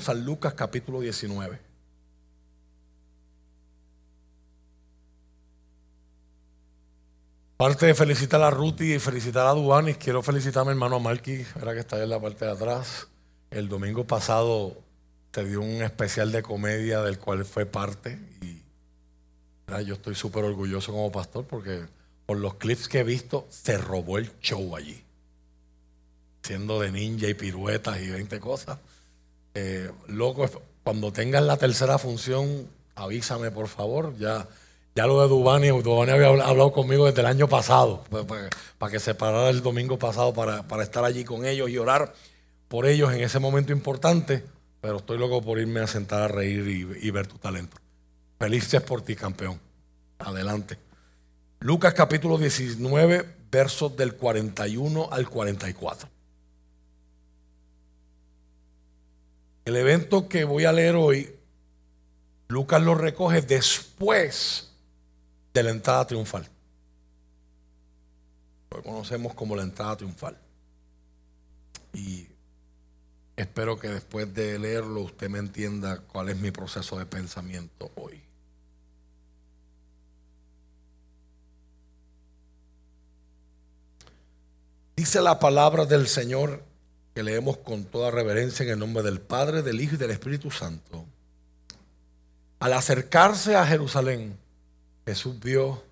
San Lucas capítulo 19. Parte de felicitar a Ruti y felicitar a Duanis, quiero felicitar a mi hermano Marky, era que está en la parte de atrás. El domingo pasado te dio un especial de comedia del cual fue parte y yo estoy súper orgulloso como pastor porque por los clips que he visto se robó el show allí. Siendo de ninja y piruetas y 20 cosas. Eh, loco, cuando tengas la tercera función, avísame por favor. Ya, ya lo de Dubani, Dubani había hablado conmigo desde el año pasado, pues, pues, para, que se parara el domingo pasado para, estar allí con ellos y orar por ellos en ese momento importante pero estoy loco por irme a sentar a reír y, ver tu talento. Felices por ti, campeón. Adelante. Lucas capítulo 19, versos del 41 al 44. El evento que voy a leer hoy, Lucas lo recoge después de la entrada triunfal. Lo conocemos como la entrada triunfal. Y Espero que después de leerlo usted me entienda cuál es mi proceso de pensamiento hoy. Dice la palabra del Señor que leemos con toda reverencia en el nombre del Padre, del Hijo y del Espíritu Santo. Al acercarse a Jerusalén, Jesús vio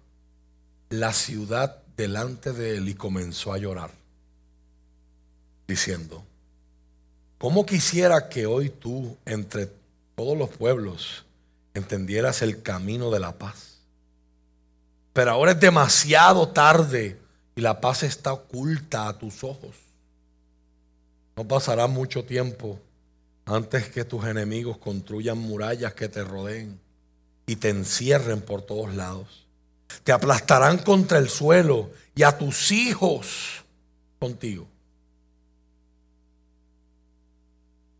la ciudad delante de él y comenzó a llorar, diciendo, ¿Cómo quisiera que hoy tú, entre todos los pueblos, entendieras el camino de la paz? Pero ahora es demasiado tarde y la paz está oculta a tus ojos. No pasará mucho tiempo antes que tus enemigos construyan murallas que te rodeen y te encierren por todos lados. Te aplastarán contra el suelo y a tus hijos contigo.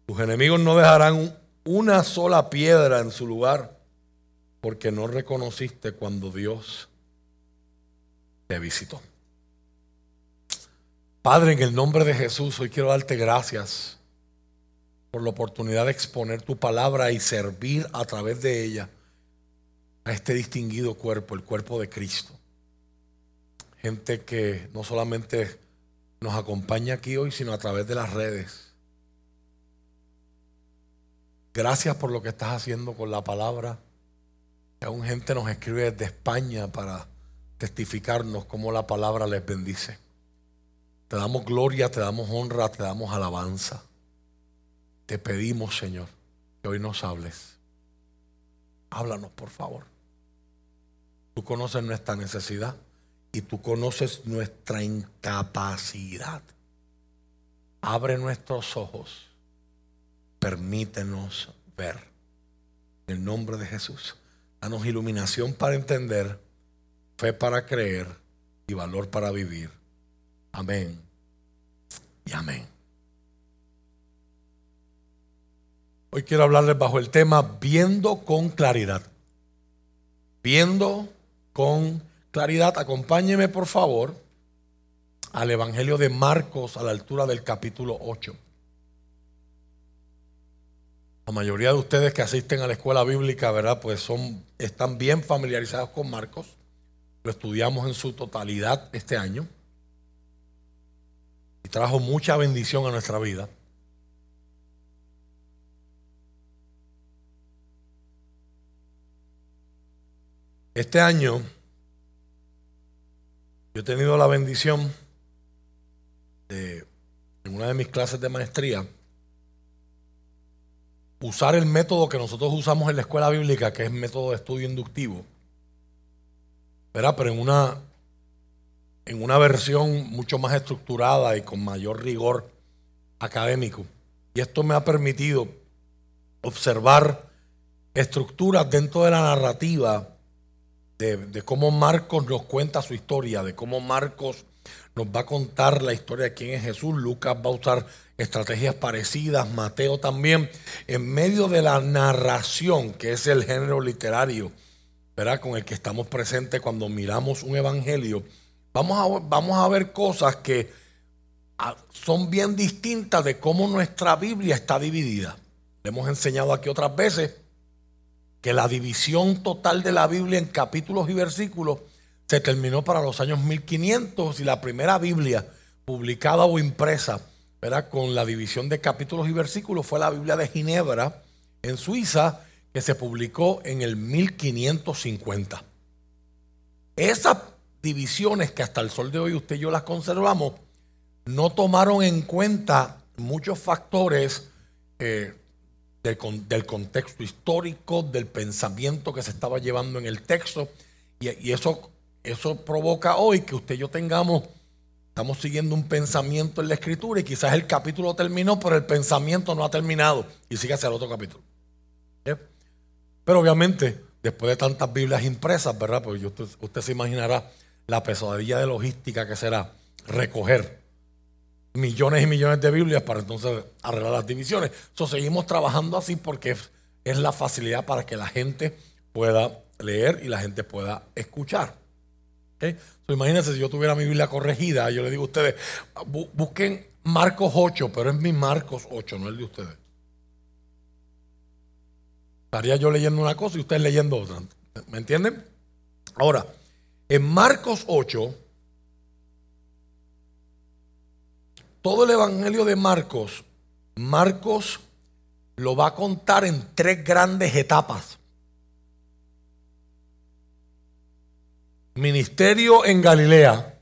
Tus enemigos no dejarán una sola piedra en su lugar porque no reconociste cuando Dios te visitó. Padre, en el nombre de Jesús, hoy quiero darte gracias por la oportunidad de exponer tu palabra y servir a través de ella a este distinguido cuerpo, el cuerpo de Cristo. Gente que no solamente nos acompaña aquí hoy, sino a través de las redes Gracias por lo que estás haciendo con la palabra. Aún gente nos escribe desde España para testificarnos cómo la palabra les bendice. Te damos gloria, te damos honra, te damos alabanza. Te pedimos, Señor, que hoy nos hables. Háblanos, por favor. Tú conoces nuestra necesidad y tú conoces nuestra incapacidad. Abre nuestros ojos permítenos ver. En el nombre de Jesús. Danos iluminación para entender, fe para creer y valor para vivir. Amén. Y amén. Hoy quiero hablarles bajo el tema viendo con claridad. Viendo con claridad. Acompáñeme por favor al Evangelio de Marcos a la altura del capítulo 8. La mayoría de ustedes que asisten a la escuela bíblica, ¿verdad? Pues son, están bien familiarizados con Marcos. Lo estudiamos en su totalidad este año. Trajo mucha bendición a nuestra vida. Este año yo he tenido la bendición de, en una de mis clases de maestría, usar el método que nosotros usamos en la escuela bíblica, que es método de estudio inductivo, ¿verdad? pero en una, en una versión mucho más estructurada y con mayor rigor académico. Y esto me ha permitido observar estructuras dentro de la narrativa de, cómo Marcos nos cuenta su historia, de cómo Marcos nos va a contar la historia de quién es Jesús. Lucas va a usar estrategias parecidas, Mateo también, en medio de la narración, que es el género literario, ¿verdad? Con el que estamos presentes cuando miramos un evangelio, vamos a, vamos a ver cosas que ah, son bien distintas de cómo nuestra Biblia está dividida. le hemos enseñado aquí otras veces que la división total de la Biblia en capítulos y versículos se terminó para los años 1500 y la primera Biblia publicada o impresa con la división de capítulos y versículos fue la Biblia de Ginebra en Suiza que se publicó en el 1550. Esas divisiones que hasta el sol de hoy usted y yo las conservamos no tomaron en cuenta muchos factores eh, del, contexto histórico, del pensamiento que se estaba llevando en el texto. Y, eso, eso provoca hoy que usted y yo tengamos, estamos siguiendo un pensamiento en la escritura y quizás el capítulo terminó, pero el pensamiento no ha terminado y sigue hacia el otro capítulo. Pero obviamente, después de tantas Biblias impresas, ¿verdad? Pues usted, usted se imaginará la pesadilla de logística que será recoger millones y millones de Biblias para entonces arreglar las divisiones. So, seguimos trabajando así porque es, la facilidad para que la gente pueda leer y la gente pueda escuchar. imagínense si yo tuviera mi Biblia corregida, yo le digo a ustedes, busquen Marcos 8, pero es mi Marcos 8, no el de ustedes. Estaría yo leyendo una cosa y ustedes leyendo otra. ¿Me entienden? Ahora, en Marcos 8, todo el Evangelio de Marcos, Marcos lo va a contar en tres grandes etapas. Ministerio en Galilea,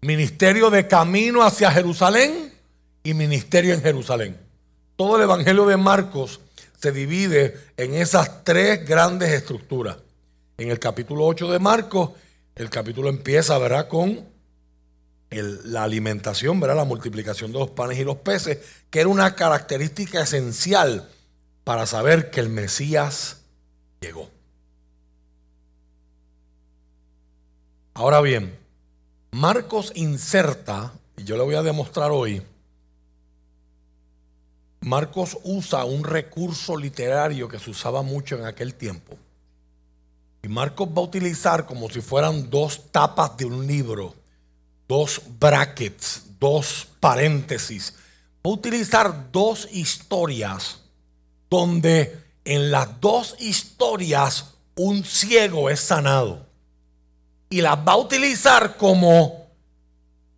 ministerio de camino hacia Jerusalén y ministerio en Jerusalén. Todo el Evangelio de Marcos se divide en esas tres grandes estructuras. En el capítulo 8 de Marcos, el capítulo empieza, ¿verdad? Con la alimentación, ¿verdad? la multiplicación de los panes y los peces, que era una característica esencial para saber que el Mesías llegó. Ahora bien, Marcos inserta, y yo le voy a demostrar hoy, Marcos usa un recurso literario que se usaba mucho en aquel tiempo. Y Marcos va a utilizar como si fueran dos tapas de un libro dos brackets, dos paréntesis. Voy a utilizar dos historias donde en las dos historias un ciego es sanado. Y las va a utilizar como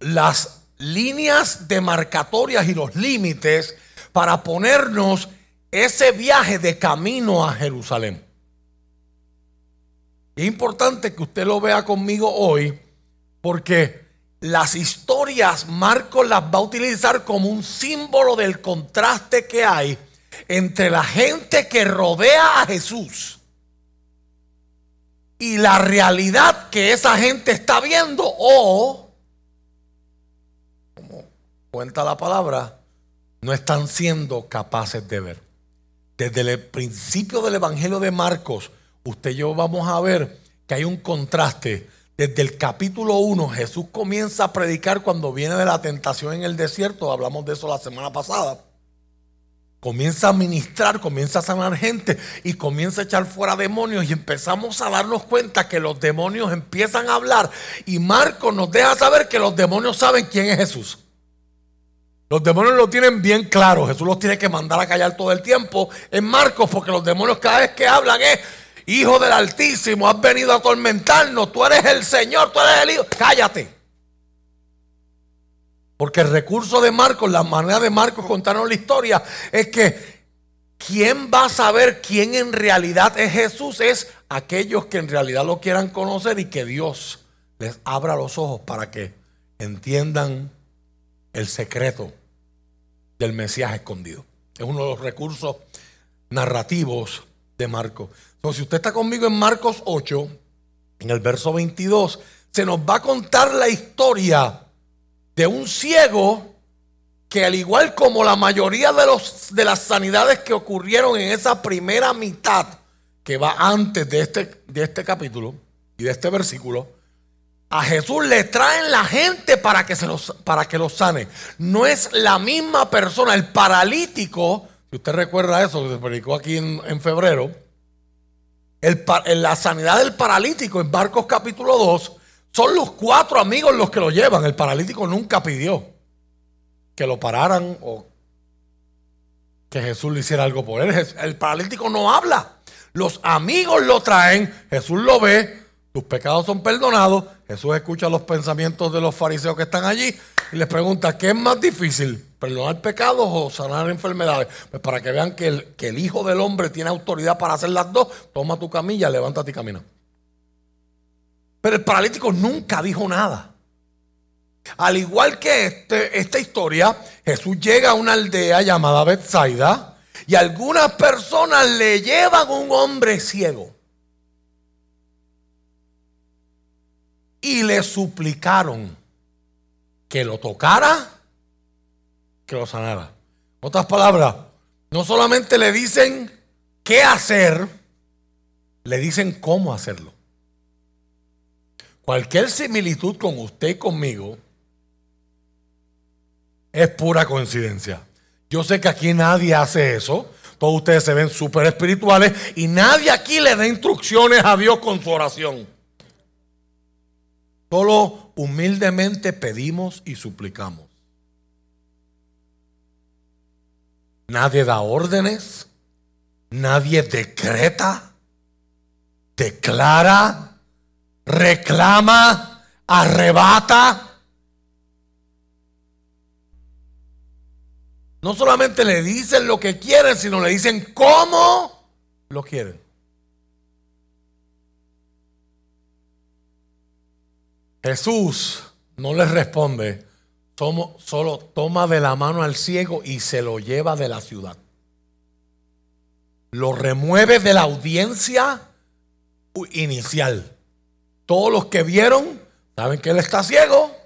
las líneas demarcatorias y los límites para ponernos ese viaje de camino a Jerusalén. Es importante que usted lo vea conmigo hoy porque las historias Marcos las va a utilizar como un símbolo del contraste que hay entre la gente que rodea a Jesús y la realidad que esa gente está viendo o, como cuenta la palabra, no están siendo capaces de ver. Desde el principio del Evangelio de Marcos, usted y yo vamos a ver que hay un contraste. Desde el capítulo 1 Jesús comienza a predicar cuando viene de la tentación en el desierto, hablamos de eso la semana pasada. Comienza a ministrar, comienza a sanar gente y comienza a echar fuera demonios. Y empezamos a darnos cuenta que los demonios empiezan a hablar. Y Marcos nos deja saber que los demonios saben quién es Jesús. Los demonios lo tienen bien claro, Jesús los tiene que mandar a callar todo el tiempo en Marcos porque los demonios cada vez que hablan es Hijo del Altísimo, has venido a atormentarnos. Tú eres el Señor, tú eres el Hijo. Cállate. Porque el recurso de Marcos, la manera de Marcos contarnos la historia, es que ¿quién va a saber quién en realidad es Jesús? Es aquellos que en realidad lo quieran conocer y que Dios les abra los ojos para que entiendan el secreto del Mesías escondido. Es uno de los recursos narrativos de Marcos. Entonces, si usted está conmigo en Marcos 8, en el verso 22, se nos va a contar la historia de un ciego que al igual como la mayoría de, los, de las sanidades que ocurrieron en esa primera mitad, que va antes de este, de este capítulo y de este versículo, a Jesús le traen la gente para que, se los, para que los sane. No es la misma persona, el paralítico, si usted recuerda eso, que se predicó aquí en, en febrero, en la sanidad del paralítico en Marcos capítulo 2, son los cuatro amigos los que lo llevan. El paralítico nunca pidió que lo pararan o que Jesús le hiciera algo por él. El paralítico no habla. Los amigos lo traen, Jesús lo ve, tus pecados son perdonados. Jesús escucha los pensamientos de los fariseos que están allí y les pregunta, ¿qué es más difícil? ¿Perdonar pecados o sanar enfermedades? Pues para que vean que el, que el Hijo del Hombre tiene autoridad para hacer las dos, toma tu camilla, levántate y camina. Pero el paralítico nunca dijo nada. Al igual que este, esta historia, Jesús llega a una aldea llamada Bethsaida y algunas personas le llevan un hombre ciego. Y le suplicaron que lo tocara, que lo sanara. otras palabras, no solamente le dicen qué hacer, le dicen cómo hacerlo. Cualquier similitud con usted y conmigo es pura coincidencia. Yo sé que aquí nadie hace eso. Todos ustedes se ven súper espirituales y nadie aquí le da instrucciones a Dios con su oración. Solo humildemente pedimos y suplicamos. Nadie da órdenes, nadie decreta, declara, reclama, arrebata. No solamente le dicen lo que quieren, sino le dicen cómo lo quieren. Jesús no les responde, solo toma de la mano al ciego y se lo lleva de la ciudad. Lo remueve de la audiencia inicial. Todos los que vieron saben que él está ciego.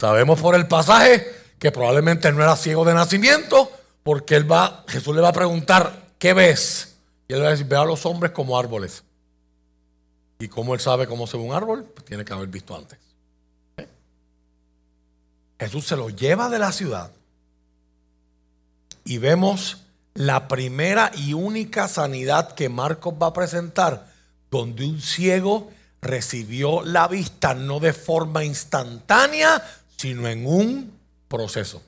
Sabemos por el pasaje que probablemente no era ciego de nacimiento, porque él va, Jesús le va a preguntar, ¿qué ves? Y él va a decir, veo a los hombres como árboles. ¿Y cómo él sabe cómo se ve un árbol? Pues tiene que haber visto antes. Jesús se lo lleva de la ciudad y vemos la primera y única sanidad que Marcos va a presentar, donde un ciego recibió la vista no de forma instantánea, sino en un proceso.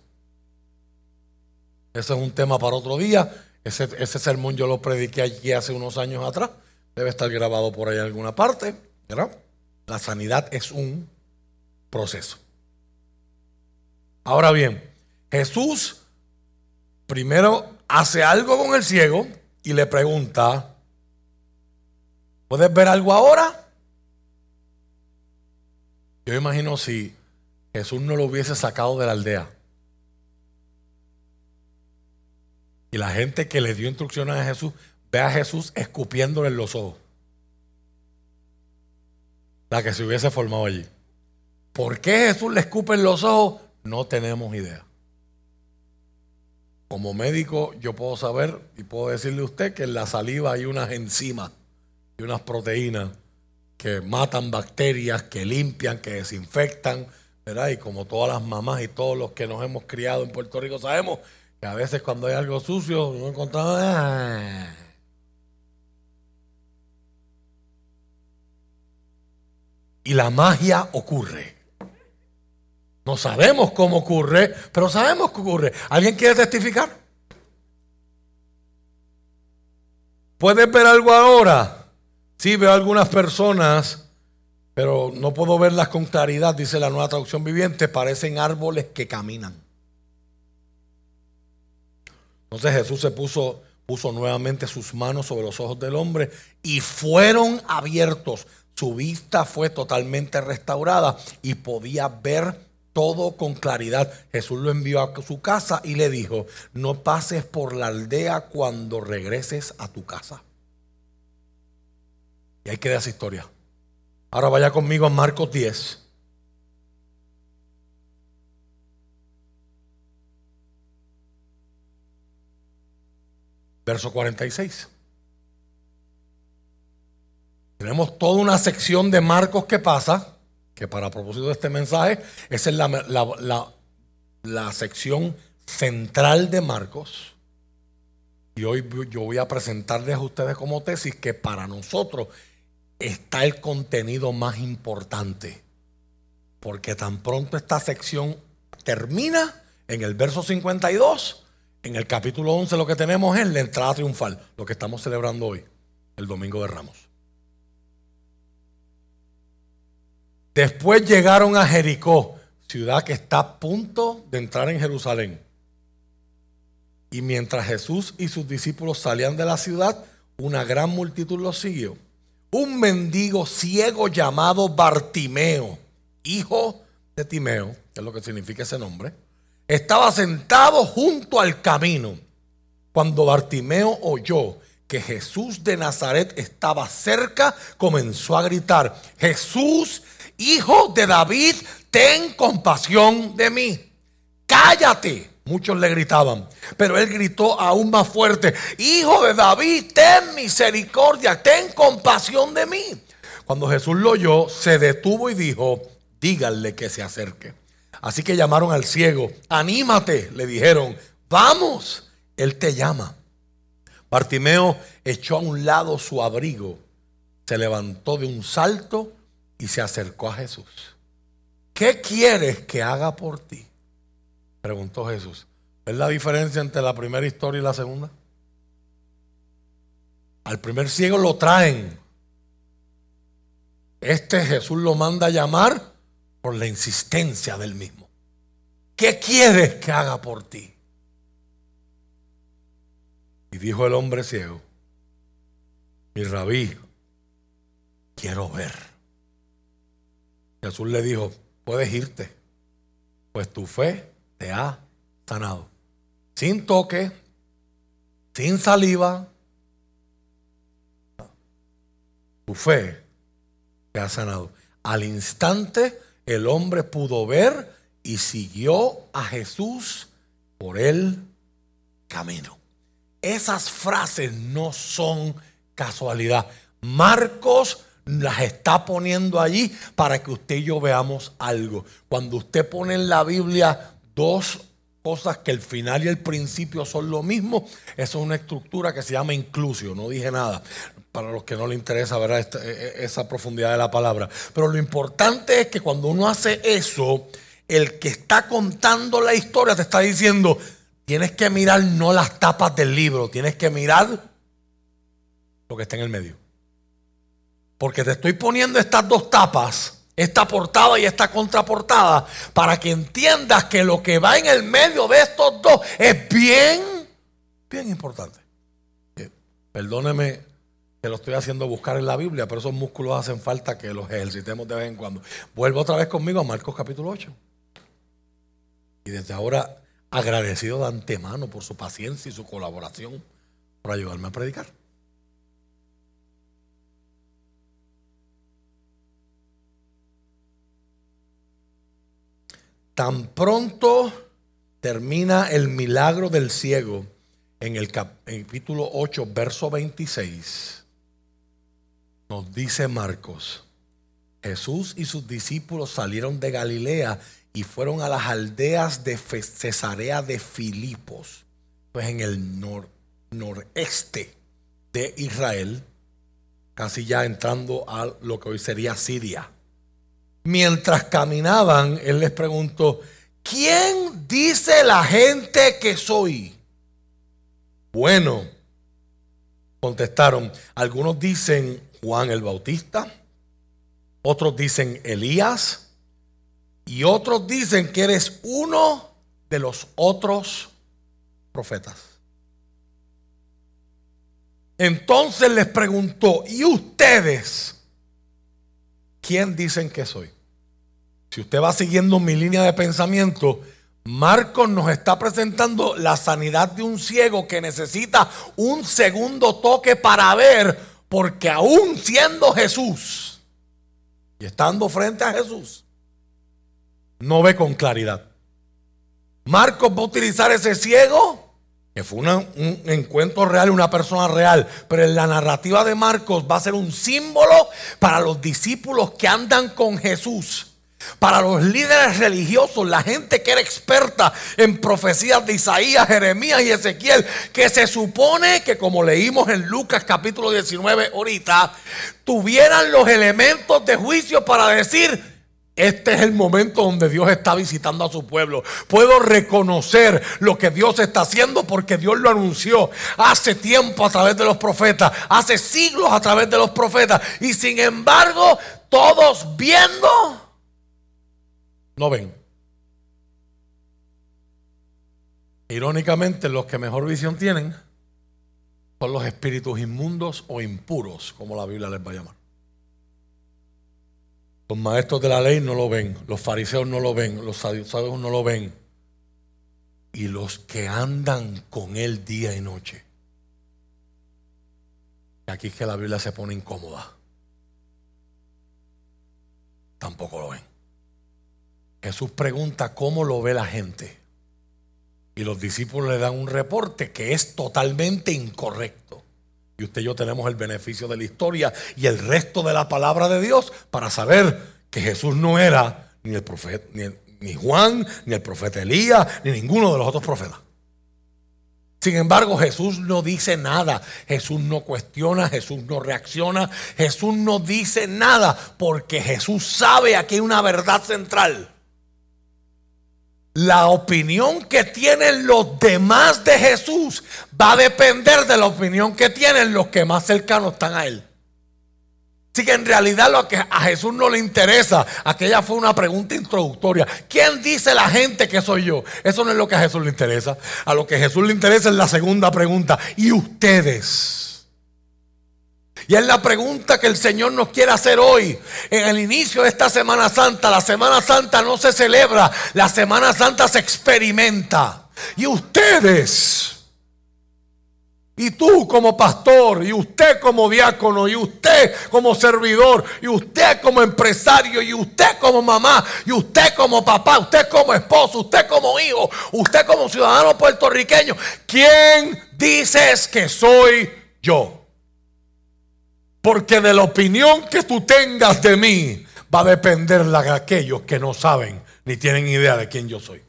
Ese es un tema para otro día. Ese, ese sermón yo lo prediqué allí hace unos años atrás. Debe estar grabado por ahí en alguna parte. ¿verdad? La sanidad es un proceso. Ahora bien, Jesús primero hace algo con el ciego y le pregunta, ¿puedes ver algo ahora? Yo imagino si Jesús no lo hubiese sacado de la aldea. Y la gente que le dio instrucciones a Jesús ve a Jesús escupiéndole en los ojos. La que se hubiese formado allí. ¿Por qué Jesús le escupe en los ojos? No tenemos idea. Como médico yo puedo saber y puedo decirle a usted que en la saliva hay unas enzimas y unas proteínas que matan bacterias, que limpian, que desinfectan, ¿verdad? Y como todas las mamás y todos los que nos hemos criado en Puerto Rico sabemos que a veces cuando hay algo sucio no encontramos... ¡ah! y la magia ocurre. No sabemos cómo ocurre, pero sabemos que ocurre. ¿Alguien quiere testificar? ¿Puedes ver algo ahora? Sí, veo algunas personas, pero no puedo verlas con claridad, dice la nueva traducción viviente, parecen árboles que caminan. Entonces Jesús se puso, puso nuevamente sus manos sobre los ojos del hombre y fueron abiertos. Su vista fue totalmente restaurada y podía ver todo con claridad. Jesús lo envió a su casa y le dijo, no pases por la aldea cuando regreses a tu casa. Y ahí queda esa historia. Ahora vaya conmigo a Marcos 10. Verso 46. Tenemos toda una sección de Marcos que pasa, que para propósito de este mensaje, esa es la, la sección central de Marcos. Y hoy yo voy a presentarles a ustedes como tesis que para nosotros está el contenido más importante. Porque tan pronto esta sección termina en el verso 52, En el capítulo 11 lo que tenemos es la entrada triunfal, lo que estamos celebrando hoy, el Domingo de Ramos. Después llegaron a Jericó, ciudad que está a punto de entrar en Jerusalén. Y mientras Jesús y sus discípulos salían de la ciudad, una gran multitud los siguió. Un mendigo ciego llamado Bartimeo, hijo de Timeo, que es lo que significa ese nombre, estaba sentado junto al camino. Cuando Bartimeo oyó que Jesús de Nazaret estaba cerca, comenzó a gritar, Jesús, hijo de David, ten compasión de mí. Cállate. Muchos le gritaban, pero él gritó aún más fuerte, Hijo de David, ten misericordia, ten compasión de mí. Cuando Jesús lo oyó, se detuvo y dijo, díganle que se acerque. Así que llamaron al ciego, anímate, le dijeron, vamos, él te llama. Bartimeo echó a un lado su abrigo, se levantó de un salto y se acercó a Jesús. ¿Qué quieres que haga por ti? Preguntó Jesús. ¿Es la diferencia entre la primera historia y la segunda? Al primer ciego lo traen. Este Jesús lo manda a llamar por la insistencia del mismo. ¿Qué quieres que haga por ti? Y dijo el hombre ciego, mi rabí, quiero ver. Jesús le dijo, puedes irte, pues tu fe te ha sanado. Sin toque, sin saliva, tu fe te ha sanado. Al instante el hombre pudo ver y siguió a Jesús por el camino. Esas frases no son casualidad. Marcos las está poniendo allí para que usted y yo veamos algo. Cuando usted pone en la Biblia dos cosas que el final y el principio son lo mismo, eso es una estructura que se llama inclusio, no dije nada para los que no le interesa ver e, e, esa profundidad de la palabra. Pero lo importante es que cuando uno hace eso, el que está contando la historia te está diciendo, tienes que mirar no las tapas del libro, tienes que mirar lo que está en el medio. Porque te estoy poniendo estas dos tapas, esta portada y esta contraportada, para que entiendas que lo que va en el medio de estos dos es bien, bien importante. Perdóneme que lo estoy haciendo buscar en la Biblia, pero esos músculos hacen falta que los ejercitemos de vez en cuando. Vuelvo otra vez conmigo a Marcos capítulo 8. Y desde ahora agradecido de antemano por su paciencia y su colaboración por ayudarme a predicar. Tan pronto termina el milagro del ciego en el capítulo 8, verso 26, nos dice Marcos, Jesús y sus discípulos salieron de Galilea y fueron a las aldeas de Cesarea de Filipos, pues en el noreste de Israel, casi ya entrando a lo que hoy sería Siria. Mientras caminaban, él les preguntó, ¿quién dice la gente que soy? Bueno, contestaron, algunos dicen Juan el Bautista, otros dicen Elías y otros dicen que eres uno de los otros profetas. Entonces les preguntó, ¿y ustedes? ¿Quién dicen que soy? Si usted va siguiendo mi línea de pensamiento, Marcos nos está presentando la sanidad de un ciego que necesita un segundo toque para ver, porque aún siendo Jesús y estando frente a Jesús, no ve con claridad. Marcos va a utilizar ese ciego que fue un encuentro real, una persona real, pero en la narrativa de Marcos va a ser un símbolo para los discípulos que andan con Jesús. Para los líderes religiosos, la gente que era experta en profecías de Isaías, Jeremías y Ezequiel, que se supone que como leímos en Lucas capítulo 19 ahorita, tuvieran los elementos de juicio para decir, Este es el momento donde Dios está visitando a su pueblo. Puedo reconocer lo que Dios está haciendo porque Dios lo anunció hace tiempo a través de los profetas, hace siglos a través de los profetas. Y sin embargo, todos viendo, no ven. Irónicamente, los que mejor visión tienen son los espíritus inmundos o impuros, como la Biblia les va a llamar. Los maestros de la ley no lo ven, los fariseos no lo ven, los saduceos no lo ven. Y los que andan con él día y noche. Aquí es que la Biblia se pone incómoda. Tampoco lo ven. Jesús pregunta cómo lo ve la gente. Y los discípulos le dan un reporte que es totalmente incorrecto. Y usted y yo tenemos el beneficio de la historia y el resto de la palabra de Dios para saber que Jesús no era ni el profeta, ni, Juan, ni el profeta Elías, ni ninguno de los otros profetas. Sin embargo, Jesús no dice nada, Jesús no cuestiona, Jesús no reacciona, Jesús no dice nada, porque Jesús sabe aquí una verdad central. La opinión que tienen los demás de Jesús va a depender de la opinión que tienen los que más cercanos están a Él. Así que en realidad lo que a Jesús no le interesa, aquella fue una pregunta introductoria. ¿Quién dice la gente que soy yo? Eso no es lo que a Jesús le interesa. A lo que a Jesús le interesa es la segunda pregunta. ¿Y ustedes? Y es la pregunta que el Señor nos quiere hacer hoy. En el inicio de esta Semana Santa, la Semana Santa no se celebra, la Semana Santa se experimenta. Y ustedes, y tú como pastor, y usted como diácono, y usted como servidor, y usted como empresario, y usted como mamá, y usted como papá, usted como esposo, usted como hijo, usted como ciudadano puertorriqueño, ¿quién dices que soy yo? Porque de la opinión que tú tengas de mí va a depender la de aquellos que no saben ni tienen idea de quién yo soy.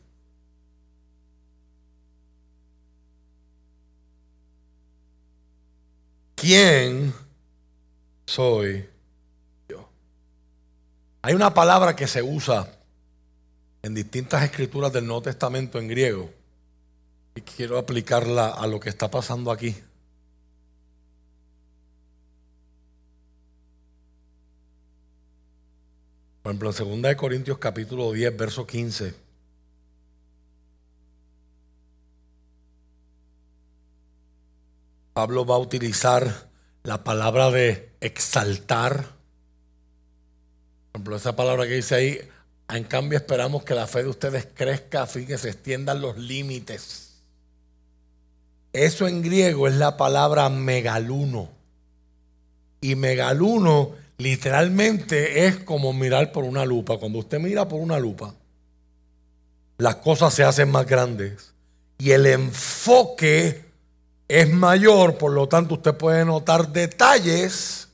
¿Quién soy yo? Hay una palabra que se usa en distintas escrituras del Nuevo Testamento en griego y quiero aplicarla a lo que está pasando aquí. Por ejemplo, en 2 Corintios capítulo 10, verso 15. Pablo va a utilizar la palabra de exaltar. Por ejemplo, esa palabra que dice ahí, en cambio esperamos que la fe de ustedes crezca a fin que se extiendan los límites. Eso en griego es la palabra megaluno. Y megaluno literalmente es como mirar por una lupa. Cuando usted mira por una lupa, las cosas se hacen más grandes y el enfoque es mayor, por lo tanto usted puede notar detalles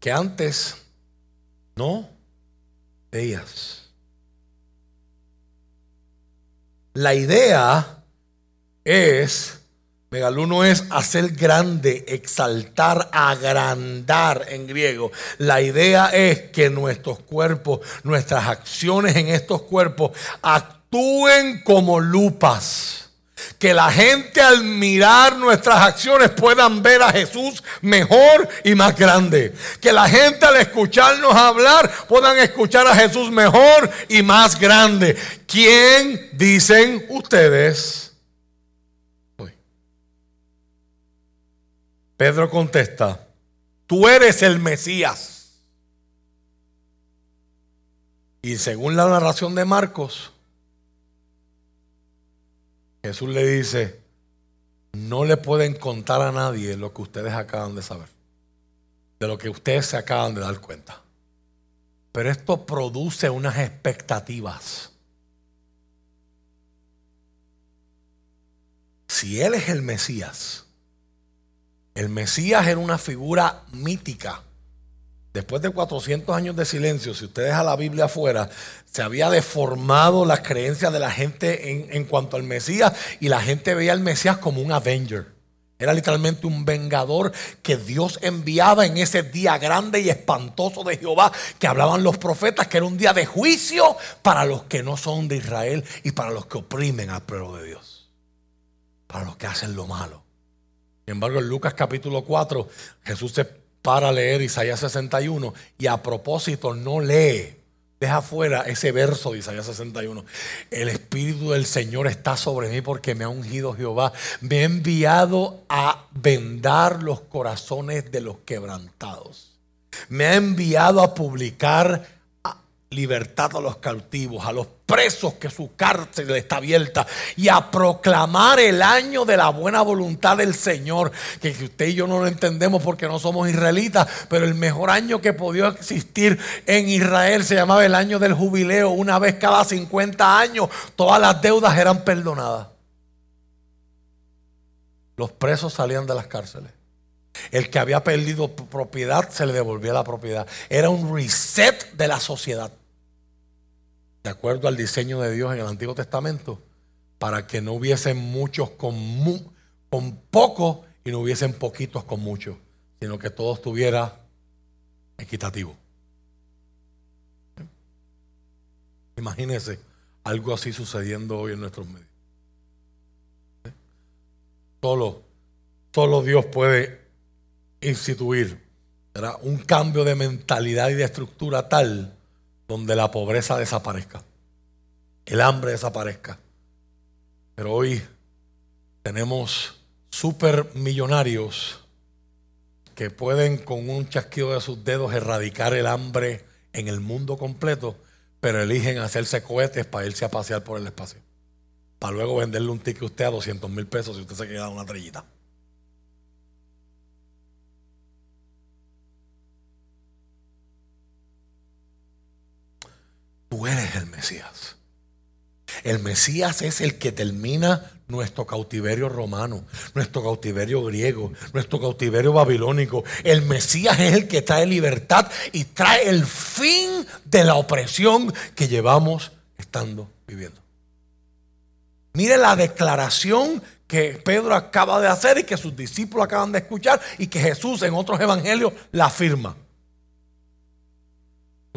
que antes no veías. La idea es Megaluno es hacer grande, exaltar, agrandar en griego. La idea es que nuestros cuerpos, nuestras acciones en estos cuerpos actúen como lupas. Que la gente al mirar nuestras acciones puedan ver a Jesús mejor y más grande. Que la gente al escucharnos hablar puedan escuchar a Jesús mejor y más grande. ¿Quién dicen ustedes? Pedro contesta, tú eres el Mesías. Y según la narración de Marcos, Jesús le dice, no le pueden contar a nadie lo que ustedes acaban de saber, de lo que ustedes se acaban de dar cuenta. Pero esto produce unas expectativas. Si Él es el Mesías, el Mesías era una figura mítica. Después de 400 años de silencio, si usted deja la Biblia afuera, se había deformado las creencias de la gente en, en, cuanto al Mesías y la gente veía al Mesías como un Avenger. Era literalmente un vengador que Dios enviaba en ese día grande y espantoso de Jehová que hablaban los profetas, que era un día de juicio para los que no son de Israel y para los que oprimen al pueblo de Dios, para los que hacen lo malo. Sin embargo, en Lucas capítulo 4, Jesús se para a leer Isaías 61 y a propósito no lee Deja fuera ese verso de Isaías 61. El Espíritu del Señor está sobre mí porque me ha ungido Jehová. Me ha enviado a vendar los corazones de los quebrantados. Me ha enviado a publicar libertad a los cautivos, a los presos que su cárcel está abierta y a proclamar el año de la buena voluntad del Señor, que usted y yo no lo entendemos porque no somos israelitas, pero el mejor año que podía existir en Israel se llamaba el año del jubileo, una vez cada 50 años todas las deudas eran perdonadas. Los presos salían de las cárceles. El que había perdido propiedad se le devolvía la propiedad. Era un reset de la sociedad. De acuerdo al diseño de Dios en el Antiguo Testamento. Para que no hubiesen muchos con, con poco y no hubiesen poquitos con muchos. Sino que todo estuviera equitativo. Imagínense algo así sucediendo hoy en nuestros medios. Solo, solo Dios puede instituir un cambio de mentalidad y de estructura tal donde la pobreza desaparezca, el hambre desaparezca. Pero hoy tenemos supermillonarios que pueden con un chasquido de sus dedos erradicar el hambre en el mundo completo, pero eligen hacerse cohetes para irse a pasear por el espacio. Para luego venderle un ticket a usted a 200 mil pesos si usted se queda una trellita. Tú eres el Mesías. El Mesías es el que termina nuestro cautiverio romano, nuestro cautiverio griego, nuestro cautiverio babilónico. El Mesías es el que trae libertad y trae el fin de la opresión que llevamos estando viviendo. Mire la declaración que Pedro acaba de hacer y que sus discípulos acaban de escuchar y que Jesús en otros evangelios la afirma.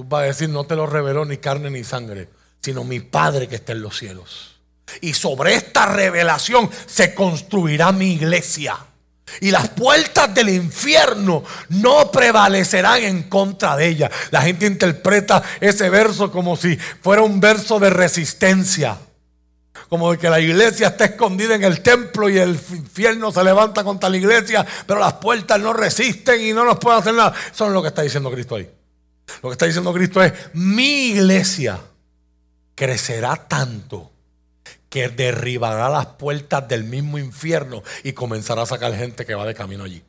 Vas a decir, no te lo reveló ni carne ni sangre, sino mi Padre que está en los cielos. Y sobre esta revelación se construirá mi iglesia. Y las puertas del infierno no prevalecerán en contra de ella. La gente interpreta ese verso como si fuera un verso de resistencia. Como de que la iglesia está escondida en el templo y el infierno se levanta contra la iglesia, pero las puertas no resisten y no nos pueden hacer nada. Eso es lo que está diciendo Cristo ahí. Lo que está diciendo Cristo es, mi iglesia crecerá tanto que derribará las puertas del mismo infierno y comenzará a sacar gente que va de camino allí.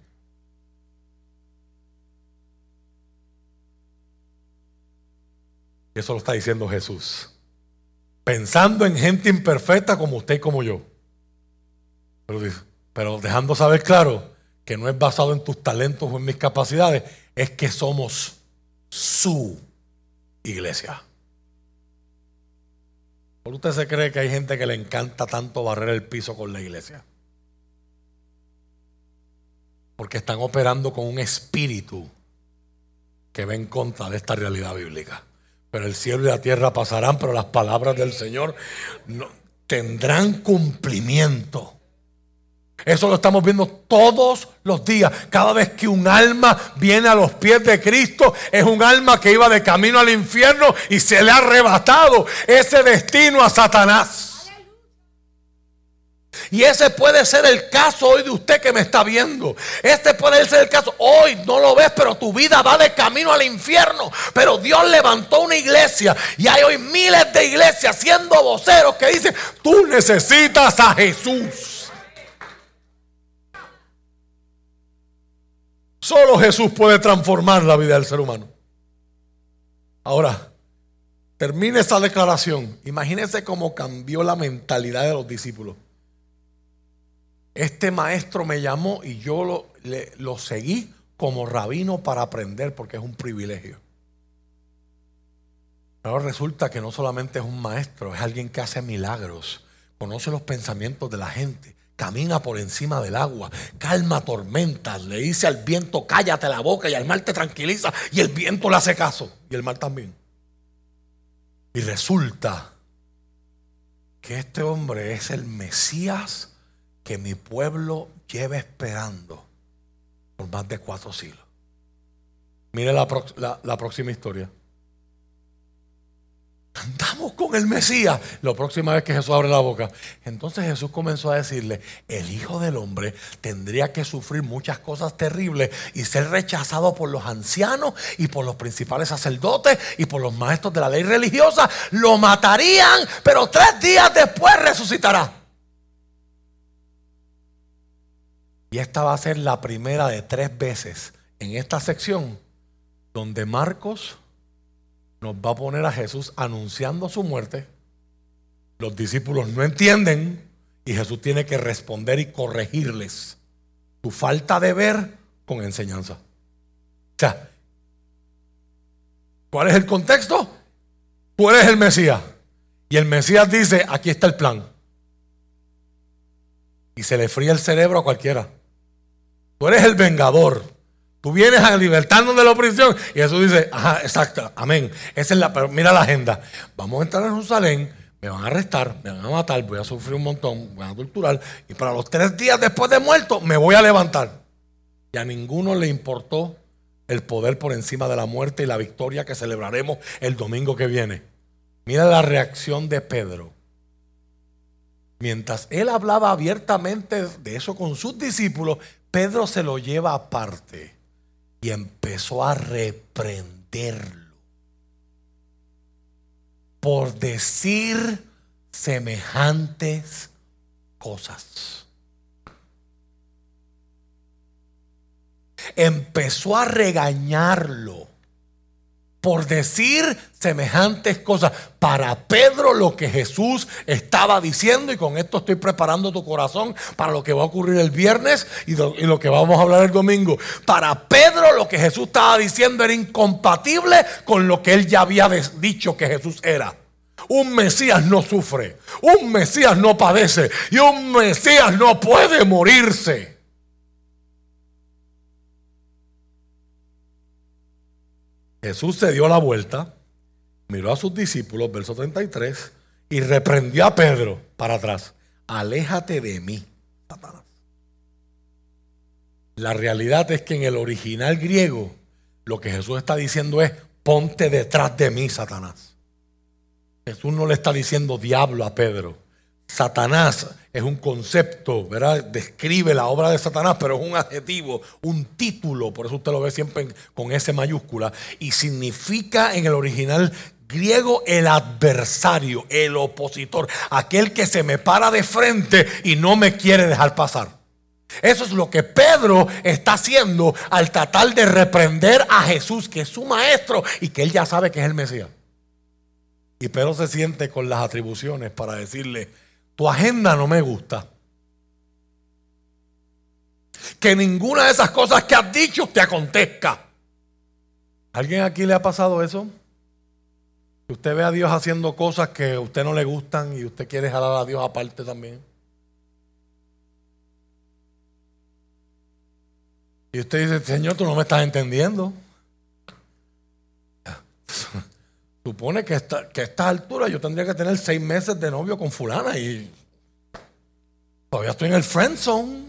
Eso lo está diciendo Jesús. Pensando en gente imperfecta como usted y como yo. Pero, pero dejando saber claro que no es basado en tus talentos o en mis capacidades, es que somos su iglesia. ¿Por usted se cree que hay gente que le encanta tanto barrer el piso con la iglesia? Porque están operando con un espíritu que va en contra de esta realidad bíblica. Pero el cielo y la tierra pasarán, pero las palabras del Señor no, tendrán cumplimiento. Eso lo estamos viendo todos los días. Cada vez que un alma viene a los pies de Cristo, es un alma que iba de camino al infierno y se le ha arrebatado ese destino a Satanás. Y ese puede ser el caso hoy de usted que me está viendo. Este puede ser el caso. Hoy no lo ves, pero tu vida va de camino al infierno. Pero Dios levantó una iglesia y hay hoy miles de iglesias siendo voceros que dicen, tú necesitas a Jesús. Solo Jesús puede transformar la vida del ser humano. Ahora, termine esa declaración. Imagínense cómo cambió la mentalidad de los discípulos. Este maestro me llamó y yo lo, lo seguí como rabino para aprender porque es un privilegio. Pero resulta que no solamente es un maestro, es alguien que hace milagros, conoce los pensamientos de la gente, camina por encima del agua, calma tormentas, le dice al viento, cállate la boca y al mar te tranquiliza y el viento le hace caso y el mar también. Y resulta que este hombre es el Mesías que mi pueblo lleva esperando por más de cuatro siglos. Mire la, la próxima historia. Andamos con el Mesías. La próxima vez que Jesús abre la boca. Entonces Jesús comenzó a decirle, el Hijo del Hombre tendría que sufrir muchas cosas terribles y ser rechazado por los ancianos y por los principales sacerdotes y por los maestros de la ley religiosa. Lo matarían, pero tres días después resucitará. Y esta va a ser la primera de tres veces en esta sección donde Marcos nos va a poner a Jesús anunciando su muerte. Los discípulos no entienden y Jesús tiene que responder y corregirles su falta de ver con enseñanza. O sea, ¿cuál es el contexto? Tú eres el Mesías. Y el Mesías dice, aquí está el plan. Y se le fría el cerebro a cualquiera. Tú eres el vengador. Tú vienes a libertarnos de la opresión. Y Jesús dice, ajá, exacto, amén. Esa es la, pero mira la agenda. Vamos a entrar a Jerusalén, me van a arrestar, me van a matar, voy a sufrir un montón, voy a torturar. Y para los tres días después de muerto, me voy a levantar. Y a ninguno le importó el poder por encima de la muerte y la victoria que celebraremos el domingo que viene. Mira la reacción de Pedro. Mientras él hablaba abiertamente de eso con sus discípulos, Pedro se lo lleva aparte y empezó a reprenderlo por decir semejantes cosas. Empezó a regañarlo por decir semejantes cosas. Para Pedro lo que Jesús estaba diciendo, y con esto estoy preparando tu corazón para lo que va a ocurrir el viernes y lo, que vamos a hablar el domingo. Para Pedro lo que Jesús estaba diciendo era incompatible con lo que él ya había dicho que Jesús era. Un Mesías no sufre, un Mesías no padece y un Mesías no puede morirse. Jesús se dio la vuelta, miró a sus discípulos, verso 33, y reprendió a Pedro para atrás. Aléjate de mí, Satanás. La realidad es que en el original griego lo que Jesús está diciendo es, ponte detrás de mí, Satanás. Jesús no le está diciendo diablo a Pedro. Satanás es un concepto, ¿verdad? Describe la obra de Satanás, pero es un adjetivo, un título, por eso usted lo ve siempre con S mayúscula, y significa en el original griego el adversario, el opositor, aquel que se me para de frente y no me quiere dejar pasar. Eso es lo que Pedro está haciendo al tratar de reprender a Jesús, que es su maestro y que él ya sabe que es el Mesías. Y Pedro se siente con las atribuciones para decirle, tu agenda no me gusta. Que ninguna de esas cosas que has dicho te acontezca. ¿Alguien aquí le ha pasado eso? Que usted ve a Dios haciendo cosas que a usted no le gustan y usted quiere jalar a Dios aparte también. Y usted dice, Señor, tú no me estás entendiendo. Supone que, que a esta altura yo tendría que tener seis meses de novio con fulana y todavía estoy en el friend zone.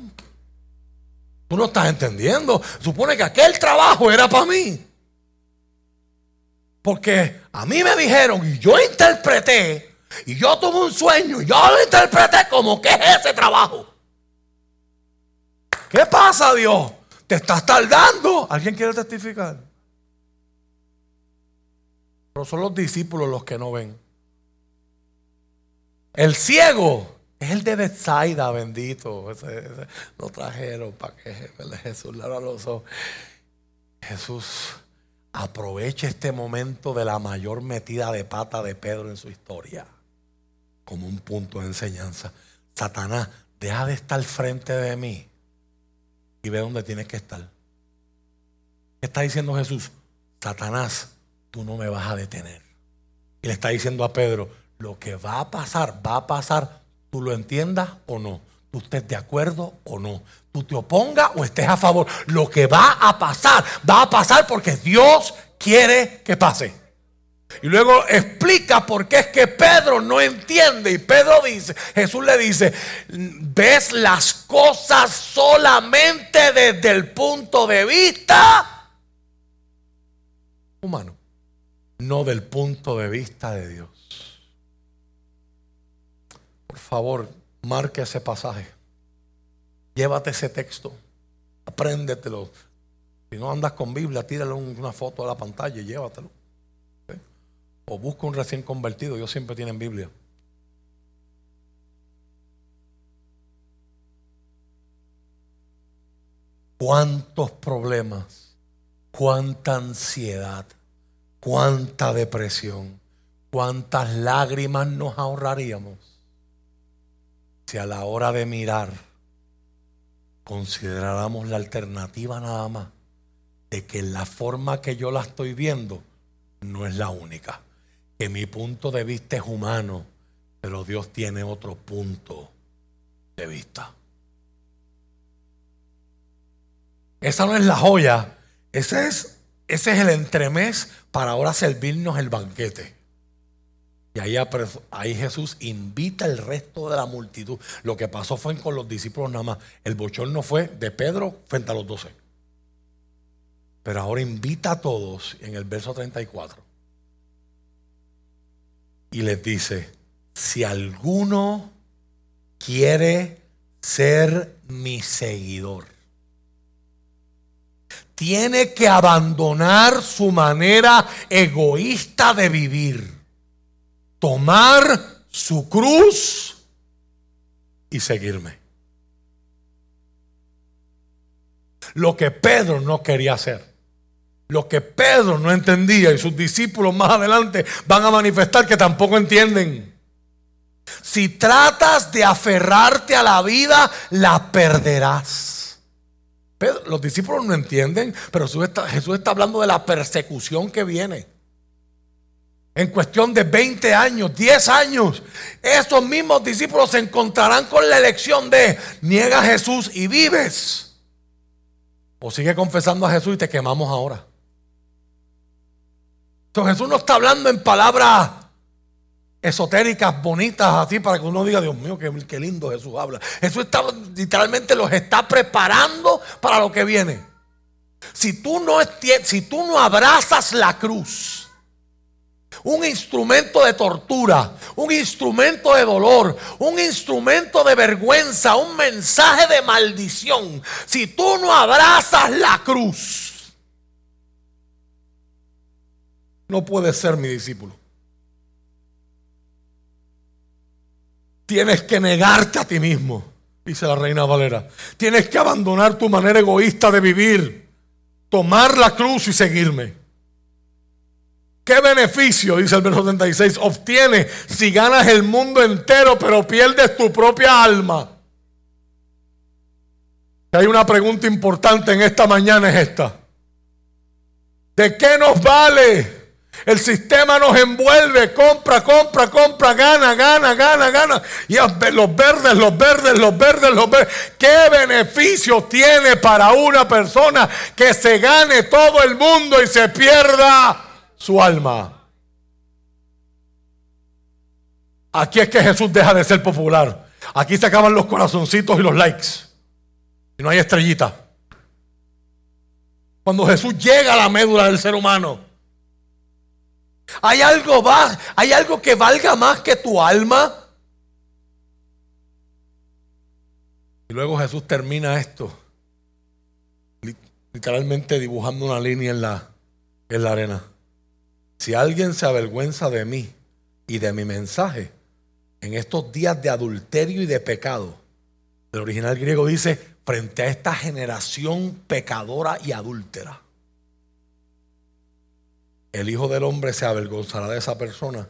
Tú no estás entendiendo. Supone que aquel trabajo era para mí. Porque a mí me dijeron y yo interpreté y yo tuve un sueño y yo lo interpreté como que es ese trabajo. ¿Qué pasa, Dios? ¿Te estás tardando? ¿Alguien quiere testificar? Son los discípulos los que no ven. El ciego es el de Bethsaida, bendito. lo trajeron para que Jesús le los ojos. Jesús aprovecha este momento de la mayor metida de pata de Pedro en su historia como un punto de enseñanza. Satanás, deja de estar frente de mí y ve dónde tienes que estar. ¿Qué está diciendo Jesús? Satanás, tú no me vas a detener. Y le está diciendo a Pedro, lo que va a pasar, va a pasar, tú lo entiendas o no. tú estés de acuerdo o no. Tú te opongas o estés a favor. Lo que va a pasar, va a pasar porque Dios quiere que pase. Y luego explica por qué es que Pedro no entiende. Y Pedro dice, Jesús le dice, ves las cosas solamente desde el punto de vista humano, no del punto de vista de Dios. Por favor, marque ese pasaje. Llévate ese texto. Apréndetelo. Si no andas con Biblia, tírale una foto a la pantalla y llévatelo. O busca un recién convertido. Ellos siempre tienen Biblia. ¿Cuántos problemas? ¿Cuánta ansiedad? ¿Cuánta depresión? ¿Cuántas lágrimas nos ahorraríamos si a la hora de mirar consideráramos la alternativa nada más de que la forma que yo la estoy viendo no es la única? que mi punto de vista es humano, pero Dios tiene otro punto de vista. Esa no es la joya, ese es, ese es el entremés para ahora servirnos el banquete. Y ahí, Jesús invita al resto de la multitud. Lo que pasó fue con los discípulos nada más. El bochorno fue de Pedro frente a los doce. Pero ahora invita a todos en el verso 34 y les dice, si alguno quiere ser mi seguidor, tiene que abandonar su manera egoísta de vivir, tomar su cruz y seguirme. Lo que Pedro no quería hacer. Lo que Pedro no entendía y sus discípulos más adelante van a manifestar que tampoco entienden. Si tratas de aferrarte a la vida, la perderás. Los discípulos no entienden, pero Jesús está, hablando de la persecución que viene. En cuestión de 20 años, 10 años, esos mismos discípulos se encontrarán con la elección de niega a Jesús y vives. O sigue confesando a Jesús y te quemamos ahora. Entonces Jesús no está hablando en palabras esotéricas, bonitas, así para que uno diga, Dios mío, qué, lindo Jesús habla. Jesús está, literalmente los está preparando para lo que viene. Si tú no, si tú no abrazas la cruz, un instrumento de tortura, un instrumento de dolor, un instrumento de vergüenza, un mensaje de maldición, si tú no abrazas la cruz, no puedes ser mi discípulo. Tienes que negarte a ti mismo, dice la reina Valera. Tienes que abandonar tu manera egoísta de vivir, tomar la cruz y seguirme. ¿Qué beneficio, dice el verso 36, obtienes si ganas el mundo entero pero pierdes tu propia alma? Hay una pregunta importante en esta mañana es esta. ¿De qué nos vale el sistema nos envuelve, compra, compra, compra, gana, gana, gana, gana. Y los verdes, los verdes, los verdes, los verdes. ¿Qué beneficio tiene para una persona que se gane todo el mundo y se pierda su alma? Aquí es que Jesús deja de ser popular. Aquí se acaban los corazoncitos y los likes. Y no hay estrellita. Cuando Jesús llega a la médula del ser humano ¿Hay algo, va, ¿Hay algo que valga más que tu alma? Y luego Jesús termina esto, literalmente dibujando una línea en la, en la arena. Si alguien se avergüenza de mí y de mi mensaje en estos días de adulterio y de pecado, el original griego dice, frente a esta generación pecadora y adúltera el Hijo del Hombre se avergonzará de esa persona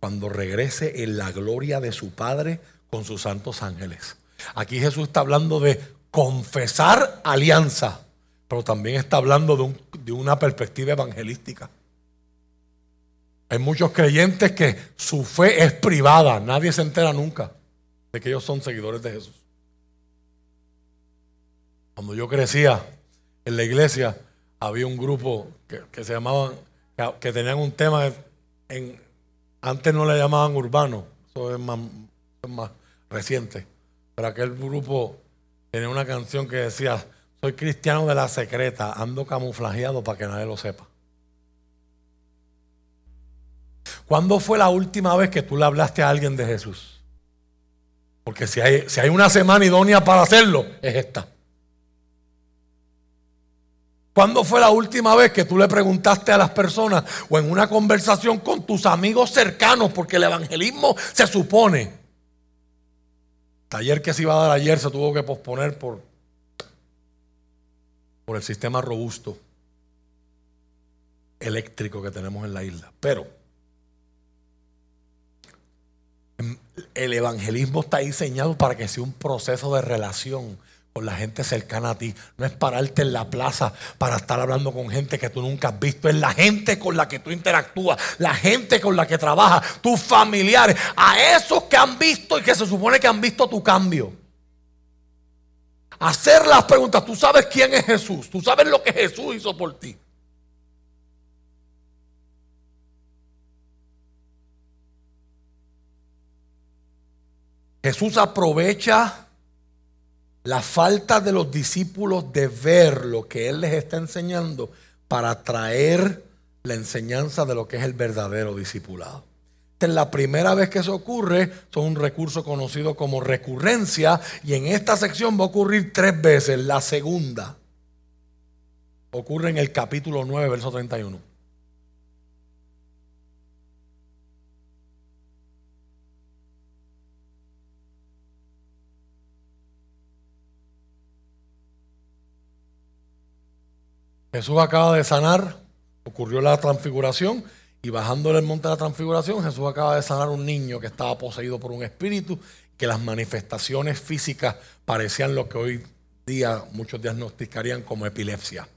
cuando regrese en la gloria de su Padre con sus santos ángeles. Aquí Jesús está hablando de confesar alianza, pero también está hablando de, de una perspectiva evangelística. Hay muchos creyentes que su fe es privada, nadie se entera nunca de que ellos son seguidores de Jesús. Cuando yo crecía en la iglesia, había un grupo que, se llamaban, que, tenían un tema, en, antes no le llamaban urbano, eso es más, es más reciente, pero aquel grupo tenía una canción que decía, soy cristiano de la secreta, ando camuflajeado para que nadie lo sepa. ¿Cuándo fue la última vez que tú le hablaste a alguien de Jesús? Porque si hay, si hay una semana idónea para hacerlo, es esta. ¿Cuándo fue la última vez que tú le preguntaste a las personas o en una conversación con tus amigos cercanos? Porque el evangelismo se supone. Taller que se iba a dar ayer se tuvo que posponer por, por el sistema robusto eléctrico que tenemos en la isla. Pero el evangelismo está diseñado para que sea un proceso de relación con la gente cercana a ti. No es pararte en la plaza para estar hablando con gente que tú nunca has visto. Es la gente con la que tú interactúas, la gente con la que trabajas, tus familiares, a esos que han visto y que se supone que han visto tu cambio. Hacer las preguntas. Tú sabes quién es Jesús. Tú sabes lo que Jesús hizo por ti. Jesús aprovecha la falta de los discípulos de ver lo que Él les está enseñando para traer la enseñanza de lo que es el verdadero discipulado. Esta es la primera vez que eso ocurre, son un recurso conocido como recurrencia y en esta sección va a ocurrir tres veces. La segunda ocurre en el capítulo 9, verso 31. Jesús acaba de sanar, ocurrió la transfiguración y bajando del monte de la transfiguración, Jesús acaba de sanar un niño que estaba poseído por un espíritu, que las manifestaciones físicas parecían lo que hoy día muchos diagnosticarían como epilepsia.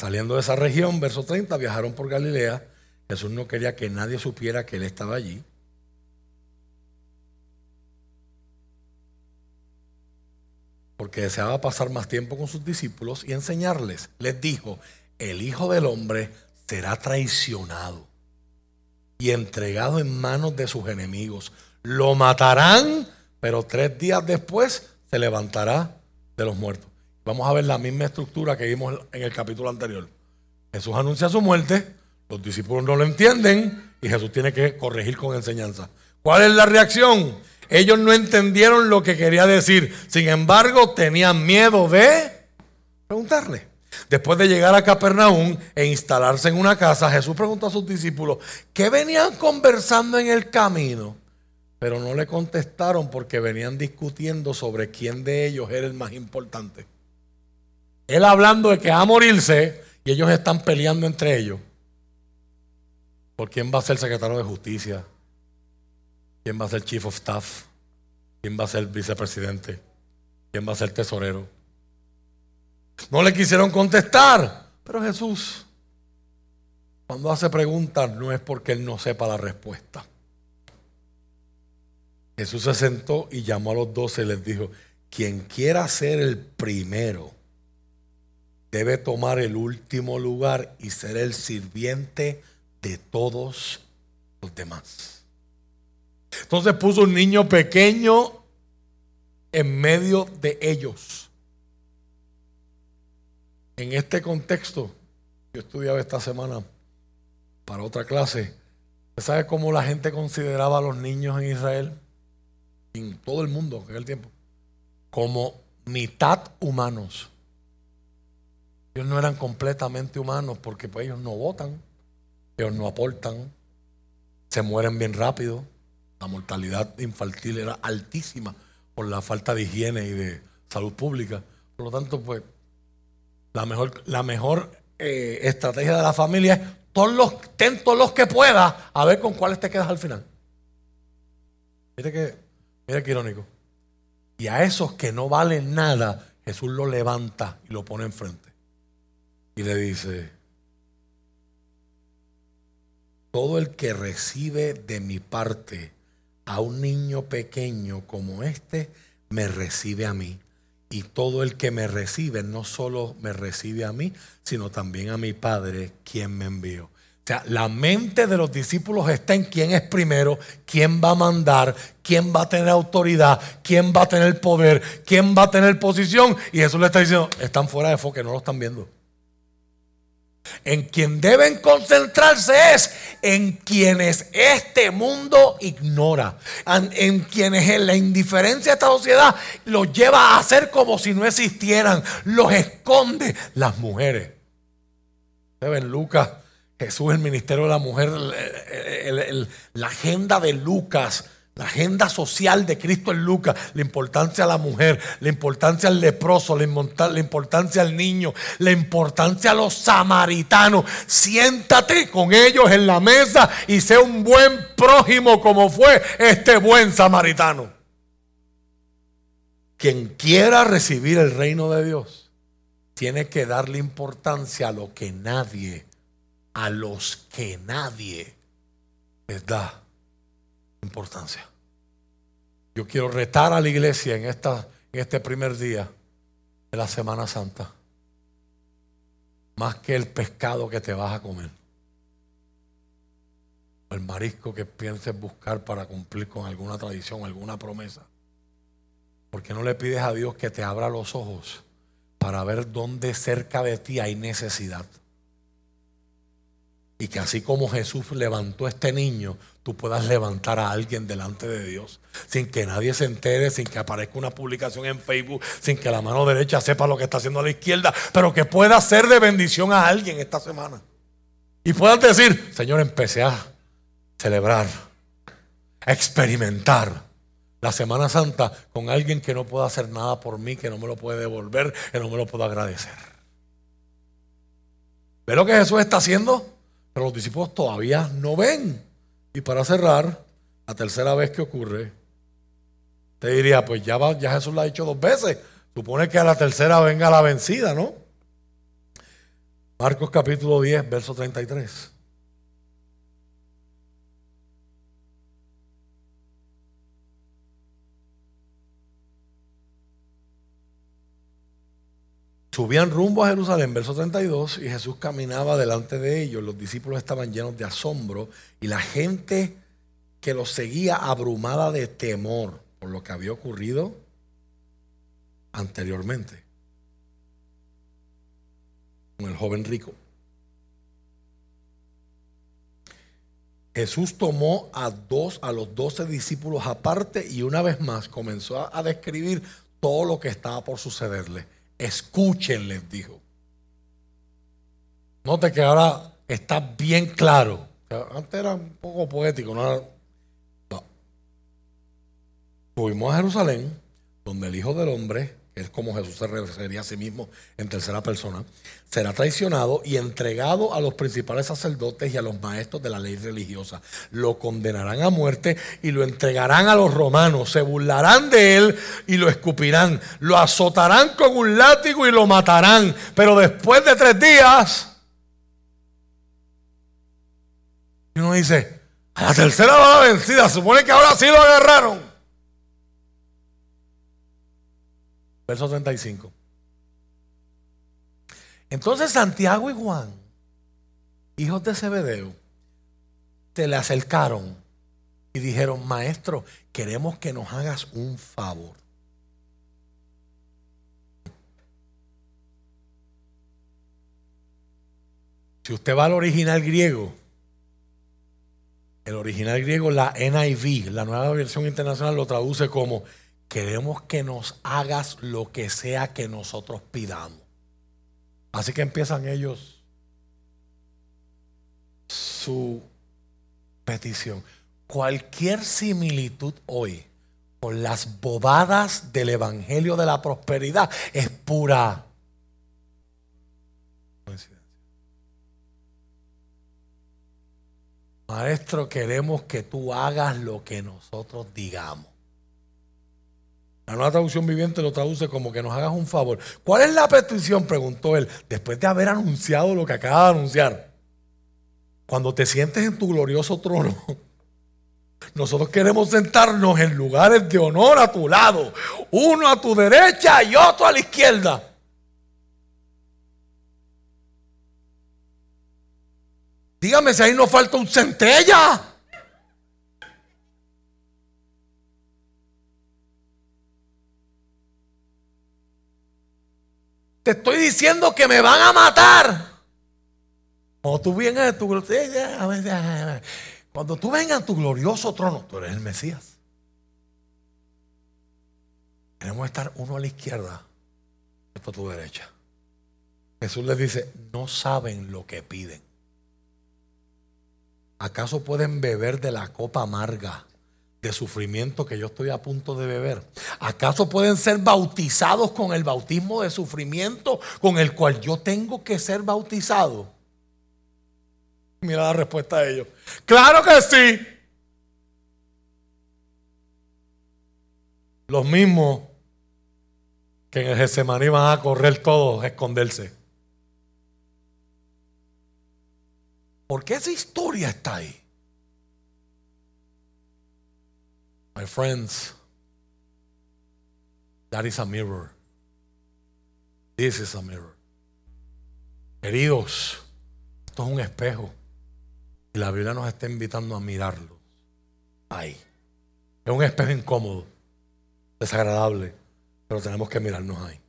Saliendo de esa región, verso 30, viajaron por Galilea. Jesús no quería que nadie supiera que él estaba allí. Porque deseaba pasar más tiempo con sus discípulos y enseñarles. Les dijo, el Hijo del Hombre será traicionado y entregado en manos de sus enemigos. Lo matarán, pero tres días después se levantará de los muertos. Vamos a ver la misma estructura que vimos en el capítulo anterior. Jesús anuncia su muerte, los discípulos no lo entienden y Jesús tiene que corregir con enseñanza. ¿Cuál es la reacción? Ellos no entendieron lo que quería decir. Sin embargo, tenían miedo de preguntarle. Después de llegar a Capernaum e instalarse en una casa, Jesús preguntó a sus discípulos, ¿qué venían conversando en el camino? Pero no le contestaron porque venían discutiendo sobre quién de ellos era el más importante. Él hablando de que va a morirse y ellos están peleando entre ellos. ¿Por quién va a ser secretario de justicia? ¿Quién va a ser chief of staff? ¿Quién va a ser vicepresidente? ¿Quién va a ser tesorero? No le quisieron contestar, pero Jesús, cuando hace preguntas, no es porque él no sepa la respuesta. Jesús se sentó y llamó a los doce y les dijo, quien quiera ser el primero, debe tomar el último lugar y ser el sirviente de todos los demás. Entonces puso un niño pequeño en medio de ellos. En este contexto, yo estudiaba esta semana para otra clase. ¿Sabe cómo la gente consideraba a los niños en Israel? En todo el mundo en aquel tiempo. Como mitad humanos. Ellos no eran completamente humanos porque pues, ellos no votan, ellos no aportan, se mueren bien rápido. La mortalidad infantil era altísima por la falta de higiene y de salud pública. Por lo tanto, pues, la mejor, la mejor eh, estrategia de la familia es todos los, ten todos los que puedas a ver con cuáles te quedas al final. Mire que, mire qué irónico. Y a esos que no valen nada, Jesús lo levanta y lo pone enfrente. Y le dice, todo el que recibe de mi parte a un niño pequeño como este, me recibe a mí. Y todo el que me recibe no solo me recibe a mí, sino también a mi Padre, quien me envió. O sea, la mente de los discípulos está en quién es primero, quién va a mandar, quién va a tener autoridad, quién va a tener poder, quién va a tener posición. Y Jesús le está diciendo, están fuera de foco, no lo están viendo. En quien deben concentrarse es en quienes este mundo ignora, en quienes en la indiferencia de esta sociedad los lleva a hacer como si no existieran, los esconde las mujeres. Ven Lucas, Jesús, el ministerio de la mujer, la agenda de Lucas la agenda social de Cristo en Lucas, la importancia a la mujer, la importancia al leproso, la importancia al niño, la importancia a los samaritanos. Siéntate con ellos en la mesa y sé un buen prójimo como fue este buen samaritano. Quien quiera recibir el reino de Dios tiene que darle importancia a lo que nadie, a los que nadie les da importancia. Yo quiero retar a la iglesia en, esta, en este primer día de la Semana Santa. Más que el pescado que te vas a comer. O el marisco que pienses buscar para cumplir con alguna tradición, alguna promesa. ¿Por qué no le pides a Dios que te abra los ojos para ver dónde cerca de ti hay necesidad? Y que así como Jesús levantó a este niño, tú puedas levantar a alguien delante de Dios. Sin que nadie se entere, sin que aparezca una publicación en Facebook, sin que la mano derecha sepa lo que está haciendo a la izquierda, pero que pueda ser de bendición a alguien esta semana. Y puedas decir, Señor, empecé a celebrar, a experimentar la Semana Santa con alguien que no pueda hacer nada por mí, que no me lo puede devolver, que no me lo puedo agradecer. ¿Ve lo que Jesús está haciendo? Los discípulos todavía no ven. Y para cerrar, la tercera vez que ocurre, te diría, pues ya, ya Jesús lo ha dicho dos veces. Supone que a la tercera venga la vencida, ¿no? Marcos capítulo 10, verso 33. Subían rumbo a Jerusalén, verso 32, y Jesús caminaba delante de ellos. Los discípulos estaban llenos de asombro y la gente que los seguía abrumada de temor por lo que había ocurrido anteriormente con el joven rico. Jesús tomó a dos, a los doce discípulos aparte y una vez más comenzó a describir todo lo que estaba por sucederle Escuchen, les dijo. Note que ahora está bien claro. Antes era un poco poético, no. Fuimos a Jerusalén, donde el Hijo del Hombre es como Jesús se refería a sí mismo en tercera persona, será traicionado y entregado a los principales sacerdotes y a los maestros de la ley religiosa. Lo condenarán a muerte y lo entregarán a los romanos. Se burlarán de él y lo escupirán. Lo azotarán con un látigo y lo matarán. Pero después de tres días, uno dice, a la tercera va la vencida. Supone que ahora sí lo agarraron. Verso 35. Entonces Santiago y Juan, hijos de Zebedeo, te le acercaron y dijeron, maestro, queremos que nos hagas un favor. Si usted va al original griego, el original griego, la NIV, la nueva versión internacional, lo traduce como queremos que nos hagas lo que sea que nosotros pidamos. Así que empiezan ellos su petición. Cualquier similitud hoy con las bobadas del Evangelio de la Prosperidad es pura coincidencia. Maestro, queremos que tú hagas lo que nosotros digamos. La nueva traducción viviente lo traduce como que nos hagas un favor. ¿Cuál es la petición? Preguntó él, después de haber anunciado lo que acaba de anunciar. Cuando te sientes en tu glorioso trono Nosotros queremos sentarnos en lugares de honor a tu lado, uno a tu derecha y otro a la izquierda. Dígame si ahí nos falta un centella. Te estoy diciendo que me van a matar. Cuando tú a tu cuando tú vengas a tu glorioso trono, tú eres el Mesías. Queremos estar uno a la izquierda otro a tu derecha. Jesús les dice, no saben lo que piden. ¿Acaso pueden beber de la copa amarga de sufrimiento que yo estoy a punto de beber? ¿Acaso pueden ser bautizados con el bautismo de sufrimiento con el cual yo tengo que ser bautizado? Mira la respuesta de ellos. Claro que sí. Los mismos que en el Getsemaní van a correr todos a esconderse. ¿Por qué esa historia está ahí? My friends, that is a mirror. This is a mirror. Queridos, esto es un espejo. Y la Biblia nos está invitando a mirarlo. Ahí. Es un espejo incómodo, desagradable, pero tenemos que mirarnos ahí.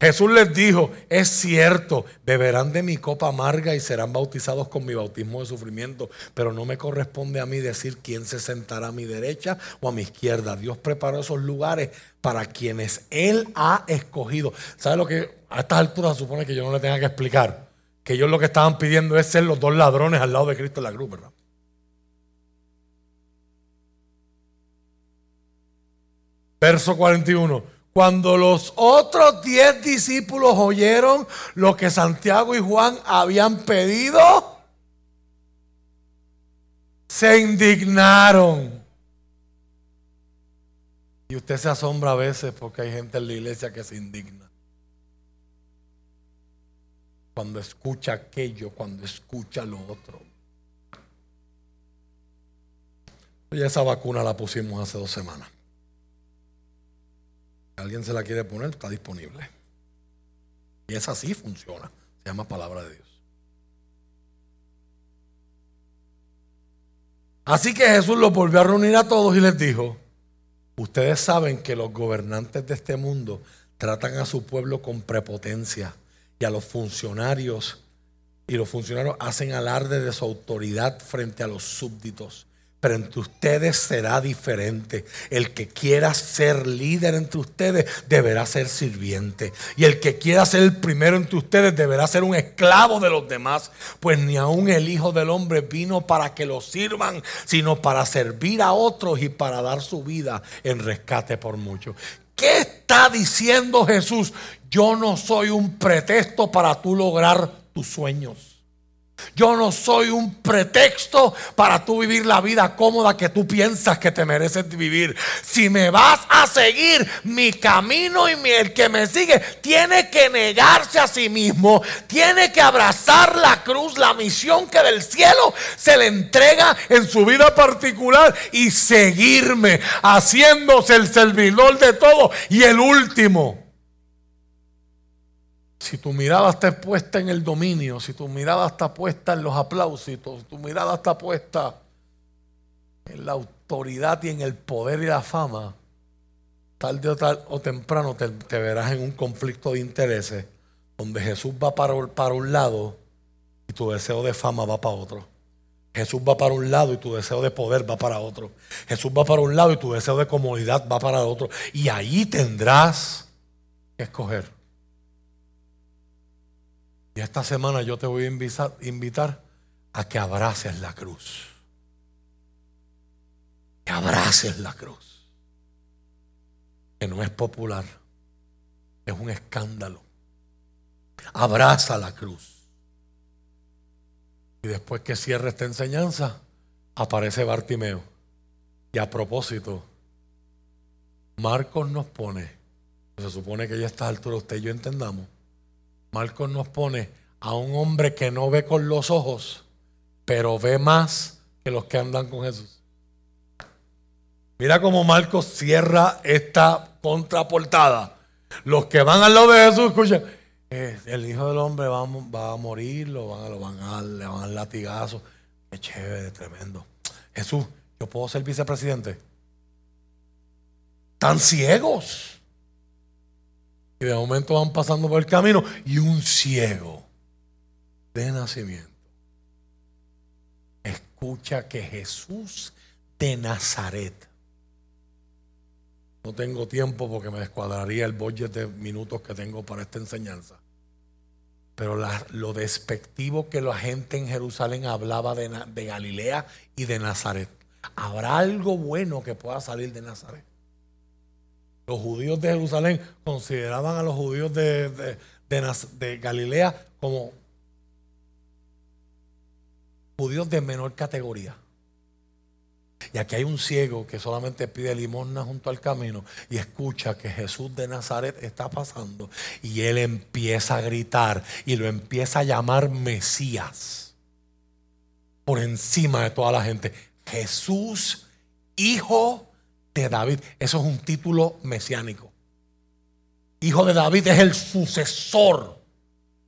Jesús les dijo, es cierto, beberán de mi copa amarga y serán bautizados con mi bautismo de sufrimiento, pero no me corresponde a mí decir quién se sentará a mi derecha o a mi izquierda. Dios preparó esos lugares para quienes Él ha escogido. ¿Sabe lo que a estas alturas supone que yo no le tenga que explicar? Que ellos lo que estaban pidiendo es ser los dos ladrones al lado de Cristo en la cruz, ¿verdad? Verso 41. Cuando los otros diez discípulos oyeron lo que Santiago y Juan habían pedido, se indignaron. Y usted se asombra a veces porque hay gente en la iglesia que se indigna. Cuando escucha aquello, cuando escucha lo otro. Ya esa vacuna la pusimos hace dos semanas alguien se la quiere poner, está disponible. Y esa sí funciona. Se llama palabra de Dios. Así que Jesús los volvió a reunir a todos y les dijo, ustedes saben que los gobernantes de este mundo tratan a su pueblo con prepotencia y a los funcionarios y los funcionarios hacen alarde de su autoridad frente a los súbditos. Pero entre ustedes será diferente. El que quiera ser líder entre ustedes deberá ser sirviente. Y el que quiera ser el primero entre ustedes deberá ser un esclavo de los demás. Pues ni aun el Hijo del Hombre vino para que lo sirvan, sino para servir a otros y para dar su vida en rescate por muchos. ¿Qué está diciendo Jesús? Yo no soy un pretexto para tú lograr tus sueños. Yo no soy un pretexto para tú vivir la vida cómoda que tú piensas que te mereces vivir. Si me vas a seguir mi camino y el que me sigue tiene que negarse a sí mismo, tiene que abrazar la cruz, la misión que del cielo se le entrega en su vida particular y seguirme haciéndose el servidor de todo y el último. Si tu mirada está puesta en el dominio, si tu mirada está puesta en los aplausos, si tu, mirada está puesta en la autoridad y en el poder y la fama, tarde o, tal, o temprano te, verás en un conflicto de intereses donde Jesús va para un lado y tu deseo de fama va para otro. Jesús va para un lado y tu deseo de poder va para otro. Jesús va para un lado y tu deseo de comodidad va para otro. Y ahí tendrás que escoger. Esta semana yo te voy a invitar, a que abraces la cruz. Que abraces la cruz. Que no es popular. Es un escándalo. Abraza la cruz. Y después que cierre esta enseñanza, aparece Bartimeo. Y a propósito, Marcos nos pone, se supone que ya a esta altura usted y yo entendamos, Marcos nos pone a un hombre que no ve con los ojos, pero ve más que los que andan con Jesús. Mira cómo Marcos cierra esta contraportada. Los que van al lado de Jesús escuchan, eh, el Hijo del Hombre va, a morir, lo van, a, le van a dar latigazo. Qué chévere, tremendo. Jesús, ¿yo puedo ser vicepresidente? Están ciegos. Y de momento van pasando por el camino y un ciego de nacimiento escucha que Jesús de Nazaret no tengo tiempo porque me descuadraría el budget de minutos que tengo para esta enseñanza. Pero lo despectivo que la gente en Jerusalén hablaba de, Galilea y de Nazaret. ¿Habrá algo bueno que pueda salir de Nazaret? Los judíos de Jerusalén consideraban a los judíos de, Galilea como judíos de menor categoría. Y aquí hay un ciego que solamente pide limosna junto al camino y escucha que Jesús de Nazaret está pasando y él empieza a gritar y lo empieza a llamar Mesías por encima de toda la gente. Jesús, hijo de David. Eso es un título mesiánico. Hijo de David es el sucesor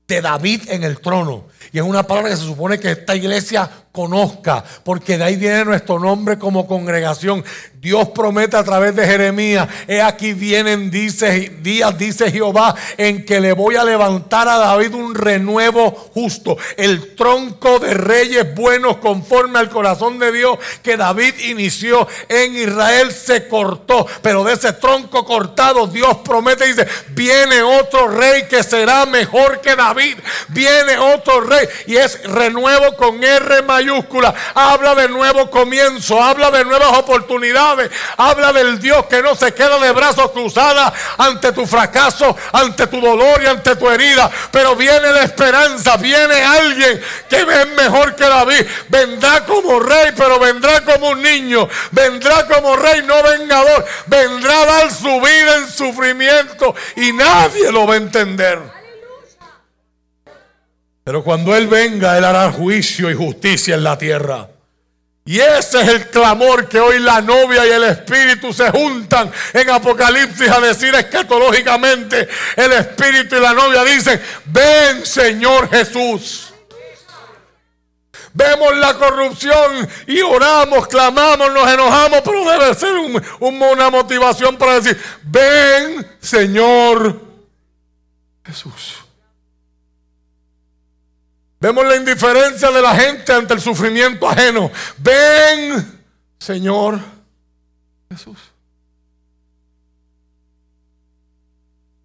de David en el trono. Y es una palabra que se supone que esta iglesia conozca, porque de ahí viene nuestro nombre como congregación. Dios promete a través de Jeremías, he aquí vienen días, dice Jehová, en que le voy a levantar a David un renuevo justo, el tronco de reyes buenos conforme al corazón de Dios que David inició en Israel se cortó, pero de ese tronco cortado Dios promete y dice, viene otro rey que será mejor que David, viene otro rey y es renuevo con R mayúscula, habla de nuevo comienzo, habla de nuevas oportunidades, habla del Dios que no se queda de brazos cruzados ante tu fracaso, ante tu dolor y ante tu herida, pero viene la esperanza, viene alguien que es mejor que David, vendrá como rey, pero vendrá como un niño, vendrá como rey, no vengador, vendrá a dar su vida en sufrimiento y nadie lo va a entender. Pero cuando Él venga, Él hará juicio y justicia en la tierra. Y ese es el clamor que hoy la novia y el espíritu se juntan en Apocalipsis a decir escatológicamente. El espíritu y la novia dicen, ven Señor Jesús. Vemos la corrupción y oramos, clamamos, nos enojamos, pero debe ser una motivación para decir, ven Señor Jesús. Vemos la indiferencia de la gente ante el sufrimiento ajeno. Ven, Señor Jesús.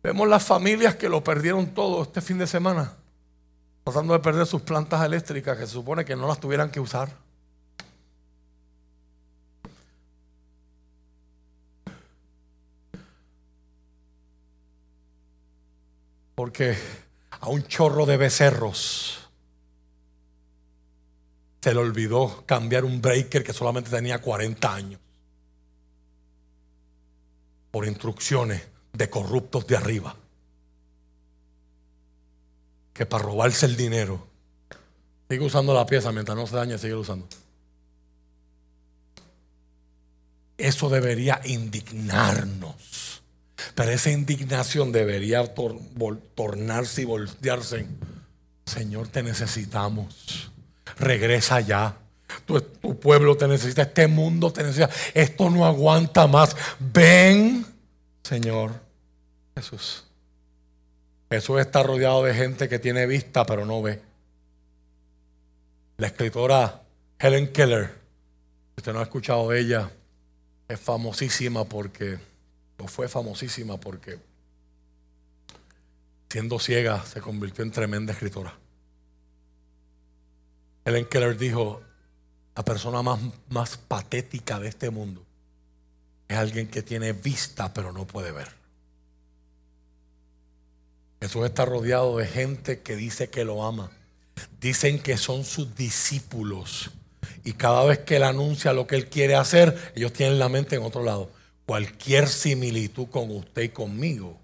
Vemos las familias que lo perdieron todo este fin de semana, tratando de perder sus plantas eléctricas que se supone que no las tuvieran que usar. Porque a un chorro de becerros se le olvidó cambiar un breaker que solamente tenía 40 años. Por instrucciones de corruptos de arriba. Que para robarse el dinero, sigue usando la pieza mientras no se dañe, sigue usando. Eso debería indignarnos. Pero esa indignación debería tornarse y voltearse. Señor, te necesitamos regresa ya. Tu, pueblo te necesita, este mundo te necesita. Esto no aguanta más. Ven, Señor Jesús. Jesús está rodeado de gente que tiene vista pero no ve. La escritora Helen Keller, usted no ha escuchado ella, es famosísima porque, o fue famosísima porque, siendo ciega, se convirtió en tremenda escritora. Helen Keller dijo, la persona más, más patética de este mundo es alguien que tiene vista pero no puede ver. Jesús está rodeado de gente que dice que lo ama. Dicen que son sus discípulos. Y cada vez que él anuncia lo que él quiere hacer, ellos tienen la mente en otro lado. Cualquier similitud con usted y conmigo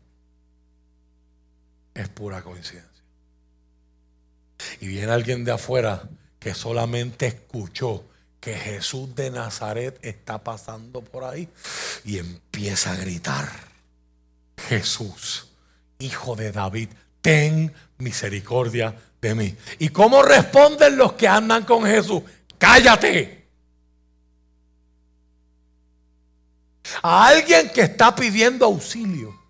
es pura coincidencia. Y viene alguien de afuera que solamente escuchó que Jesús de Nazaret está pasando por ahí y empieza a gritar, Jesús, hijo de David, ten misericordia de mí. ¿Y cómo responden los que andan con Jesús? Cállate. A alguien que está pidiendo auxilio.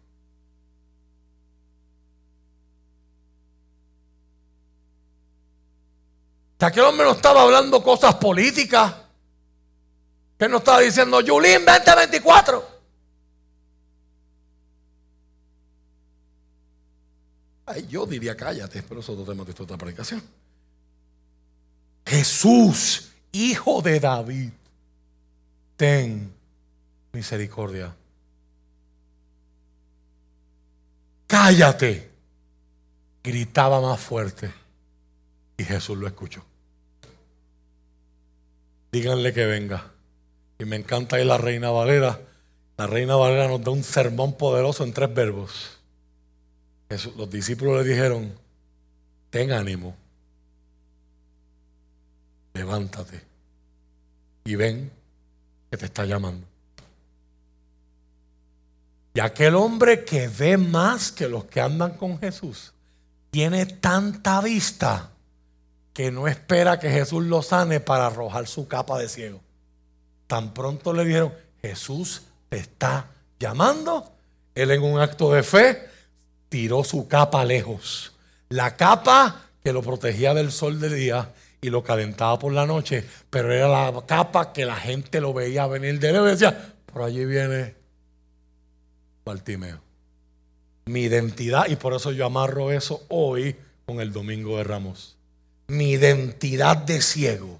Que aquel hombre no estaba hablando cosas políticas. Que no estaba diciendo, Yulín 2024. Ay, yo diría cállate, pero eso es otro tema de otra predicación. Jesús, hijo de David, ten misericordia. Cállate, gritaba más fuerte. Y Jesús lo escuchó díganle que venga. Y me encanta ahí la Reina Valera. La Reina Valera nos da un sermón poderoso en tres verbos. los discípulos le dijeron, ten ánimo, levántate y ven que te está llamando. Y aquel hombre que ve más que los que andan con Jesús, tiene tanta vista que no espera que Jesús lo sane para arrojar su capa de ciego. Tan pronto le dijeron, Jesús te está llamando. Él en un acto de fe tiró su capa lejos. La capa que lo protegía del sol del día y lo calentaba por la noche, pero era la capa que la gente lo veía venir de él y decía, por allí viene Bartimeo. Mi identidad, y por eso yo amarro eso hoy con el Domingo de Ramos mi identidad de ciego,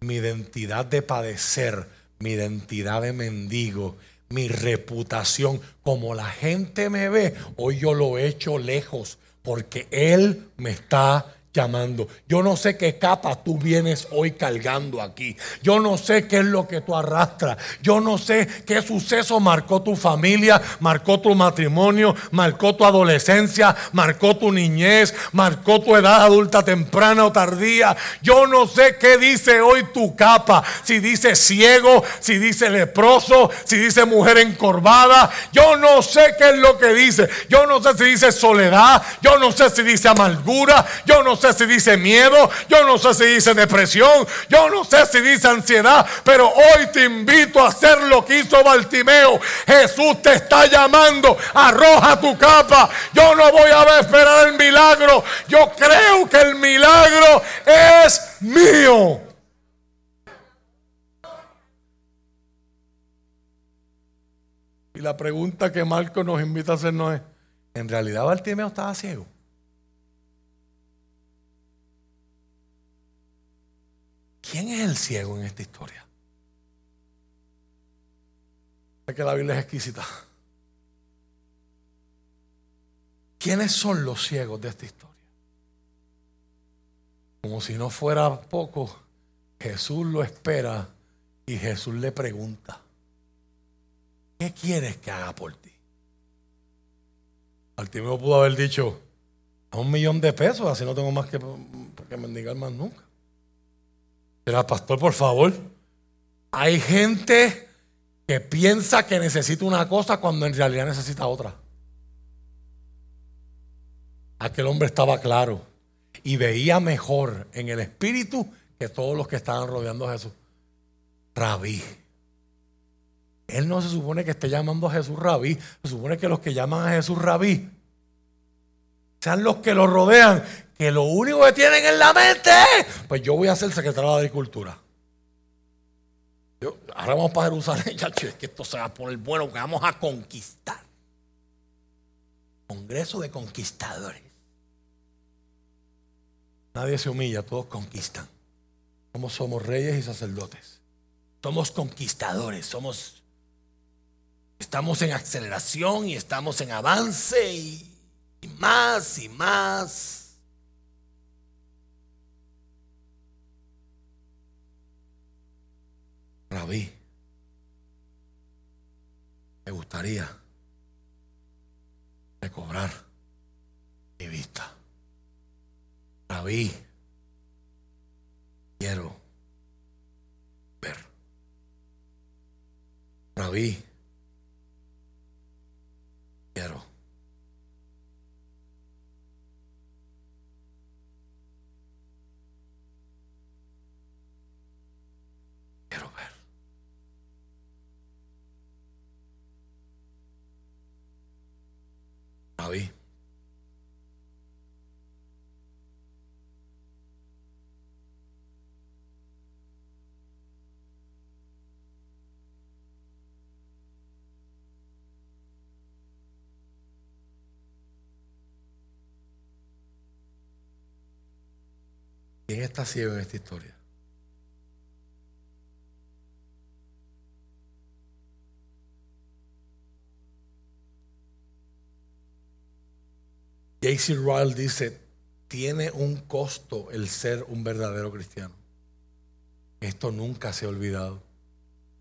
mi identidad de padecer, mi identidad de mendigo, mi reputación, como la gente me ve, hoy yo lo he hecho lejos porque Él me está llamando. Yo no sé qué capa tú vienes hoy cargando aquí. Yo no sé qué es lo que tú arrastras. Yo no sé qué suceso marcó tu familia, marcó tu matrimonio, marcó tu adolescencia, marcó tu niñez, marcó tu edad adulta temprana o tardía. Yo no sé qué dice hoy tu capa. Si dice ciego, si dice leproso, si dice mujer encorvada. Yo no sé qué es lo que dice. Yo no sé si dice soledad. Yo no sé si dice amargura. Yo no sé si dice miedo, yo no sé si dice depresión, yo no sé si dice ansiedad, pero hoy te invito a hacer lo que hizo Bartimeo. Jesús te está llamando, arroja tu capa. Yo no voy a esperar el milagro, yo creo que el milagro es mío. Y la pregunta que Marco nos invita a hacer no es, ¿en realidad Bartimeo estaba ciego? ¿Quién es el ciego en esta historia? Es que la Biblia es exquisita. ¿Quiénes son los ciegos de esta historia? Como si no fuera poco, Jesús lo espera y Jesús le pregunta, ¿qué quieres que haga por ti? Altimeo pudo haber dicho, a un millón de pesos, así no tengo más que, que mendigar más nunca. Pero pastor, por favor. Hay gente que piensa que necesita una cosa cuando en realidad necesita otra. Aquel hombre estaba claro y veía mejor en el espíritu que todos los que estaban rodeando a Jesús. Rabí. Él no se supone que esté llamando a Jesús rabí, se supone que los que llaman a Jesús rabí sean los que lo rodean, que lo único que tienen en la mente pues yo voy a ser secretario de Agricultura. ahora vamos para Jerusalén, es que esto se va a poner bueno, que vamos a conquistar. Congreso de conquistadores. Nadie se humilla, todos conquistan. Somos, somos reyes y sacerdotes. Somos conquistadores, somos estamos en aceleración y estamos en avance y y más y más. Rabí, me gustaría recobrar mi vista. Rabí, quiero ver. Rabí, quiero Quiero ver. Rabí. ¿Quién está ciego en esta historia? J.C. Ryle dice, tiene un costo el ser un verdadero cristiano. Esto nunca se ha olvidado.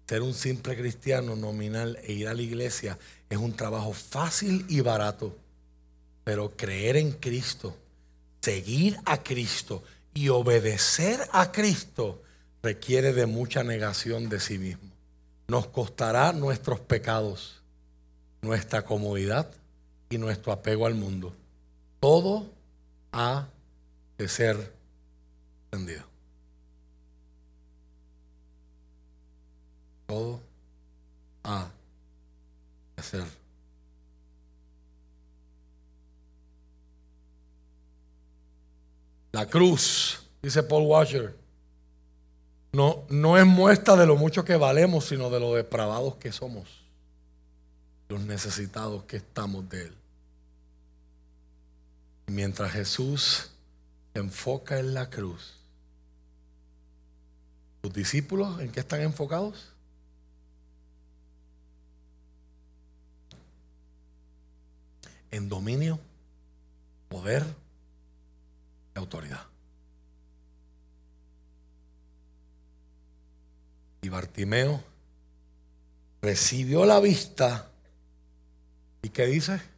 Ser un simple cristiano nominal e ir a la iglesia es un trabajo fácil y barato. Pero creer en Cristo, seguir a Cristo y obedecer a Cristo requiere de mucha negación de sí mismo. Nos costará nuestros pecados, nuestra comodidad y nuestro apego al mundo. Todo ha de ser entendido. Todo ha de ser La cruz, dice Paul Washer, no, no es muestra de lo mucho que valemos, sino de lo depravados que somos, los necesitados que estamos de Él. Mientras Jesús se enfoca en la cruz, ¿sus discípulos en qué están enfocados? En dominio, poder y autoridad. Y Bartimeo recibió la vista. ¿Y qué dice?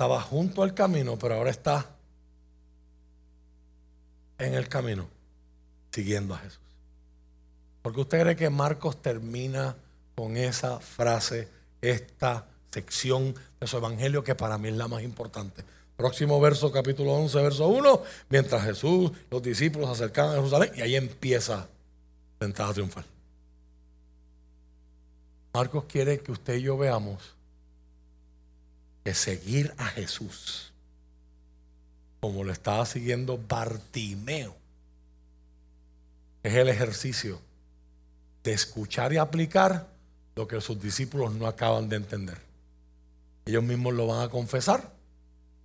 Estaba junto al camino, pero ahora está en el camino, siguiendo a Jesús. Porque usted cree que Marcos termina con esa frase, esta sección de su evangelio que para mí es la más importante. Próximo verso, capítulo 11, verso 1, mientras Jesús, los discípulos se acercaban a Jerusalén y ahí empieza la entrada triunfal. Marcos quiere que usted y yo veamos que seguir a Jesús, como lo estaba siguiendo Bartimeo, es el ejercicio de escuchar y aplicar lo que sus discípulos no acaban de entender. Ellos mismos lo van a confesar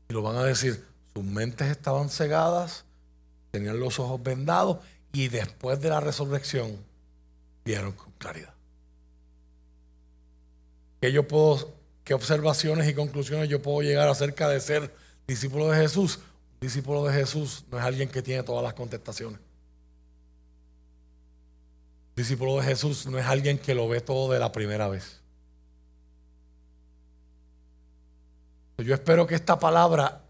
y lo van a decir, sus mentes estaban cegadas, tenían los ojos vendados y después de la resurrección vieron con claridad. ¿Qué yo puedo, qué observaciones y conclusiones yo puedo llegar acerca de ser discípulo de Jesús? Un discípulo de Jesús no es alguien que tiene todas las contestaciones. Un discípulo de Jesús no es alguien que lo ve todo de la primera vez. Yo espero que esta palabra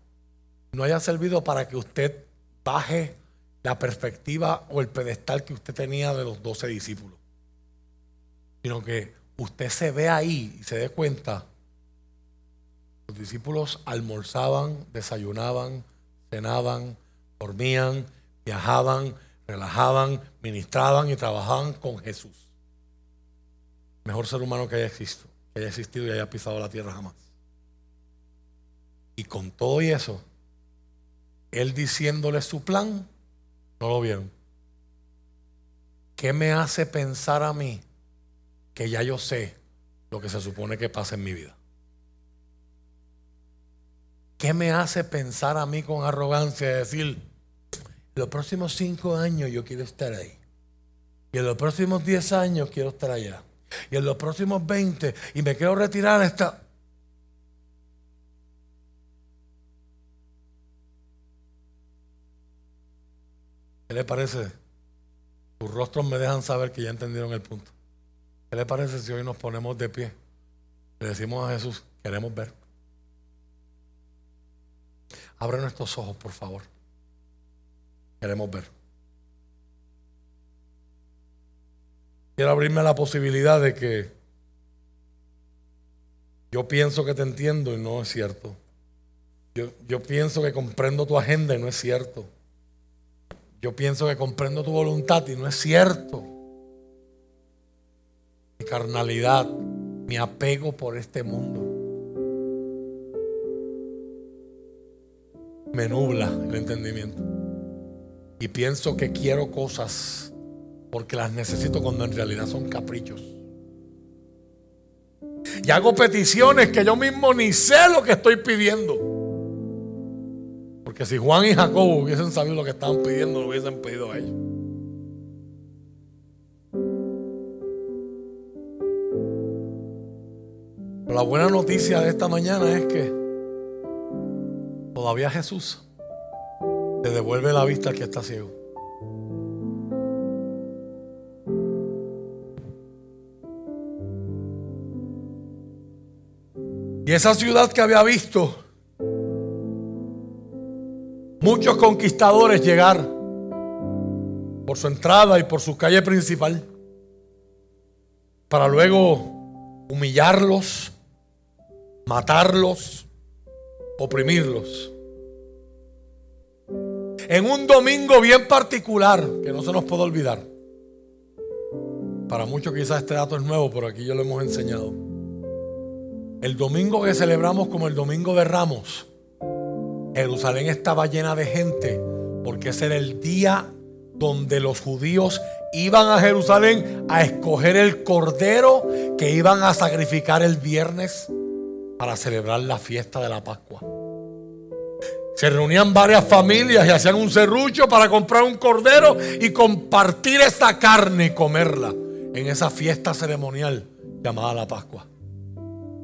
no haya servido para que usted baje la perspectiva o el pedestal que usted tenía de los doce discípulos, sino que usted se ve ahí y se dé cuenta. Los discípulos almorzaban, desayunaban, cenaban, dormían, viajaban, relajaban, ministraban y trabajaban con Jesús. Mejor ser humano que haya existido, que haya existido y haya pisado la tierra jamás. Y con todo y eso, él diciéndole su plan, no lo vieron. ¿Qué me hace pensar a mí que ya yo sé lo que se supone que pasa en mi vida? ¿Qué me hace pensar a mí con arrogancia de decir, los próximos cinco años yo quiero estar ahí? Y en los próximos diez años quiero estar allá. Y en los próximos veinte, y me quiero retirar esta... ¿Qué le parece? Sus rostros me dejan saber que ya entendieron el punto. ¿Qué le parece si hoy nos ponemos de pie? Le decimos a Jesús, queremos ver. Abre nuestros ojos, por favor. Queremos ver. quiero abrirme la posibilidad de que yo pienso que te entiendo y no es cierto. Yo, yo pienso que comprendo tu agenda y no es cierto. Yo pienso que comprendo tu voluntad y no es cierto. Mi carnalidad, mi apego por este mundo. Me nubla el entendimiento. Y pienso que quiero cosas porque las necesito cuando en realidad son caprichos. Y hago peticiones que yo mismo ni sé lo que estoy pidiendo. Porque si Juan y Jacob hubiesen sabido lo que estaban pidiendo, lo hubiesen pedido a ellos. La buena noticia de esta mañana es que todavía Jesús le devuelve la vista al que está ciego. Y esa ciudad que había visto muchos conquistadores llegar por su entrada y por su calle principal para luego humillarlos, matarlos, oprimirlos. En un domingo bien particular, que no se nos puede olvidar. Para muchos quizás este dato es nuevo, pero aquí yo lo hemos enseñado. El domingo que celebramos como el Domingo de Ramos, Jerusalén estaba llena de gente porque ese era el día donde los judíos iban a Jerusalén a escoger el cordero que iban a sacrificar el viernes para celebrar la fiesta de la Pascua. Se reunían varias familias y hacían un serrucho para comprar un cordero y compartir esa carne y comerla en esa fiesta ceremonial llamada la Pascua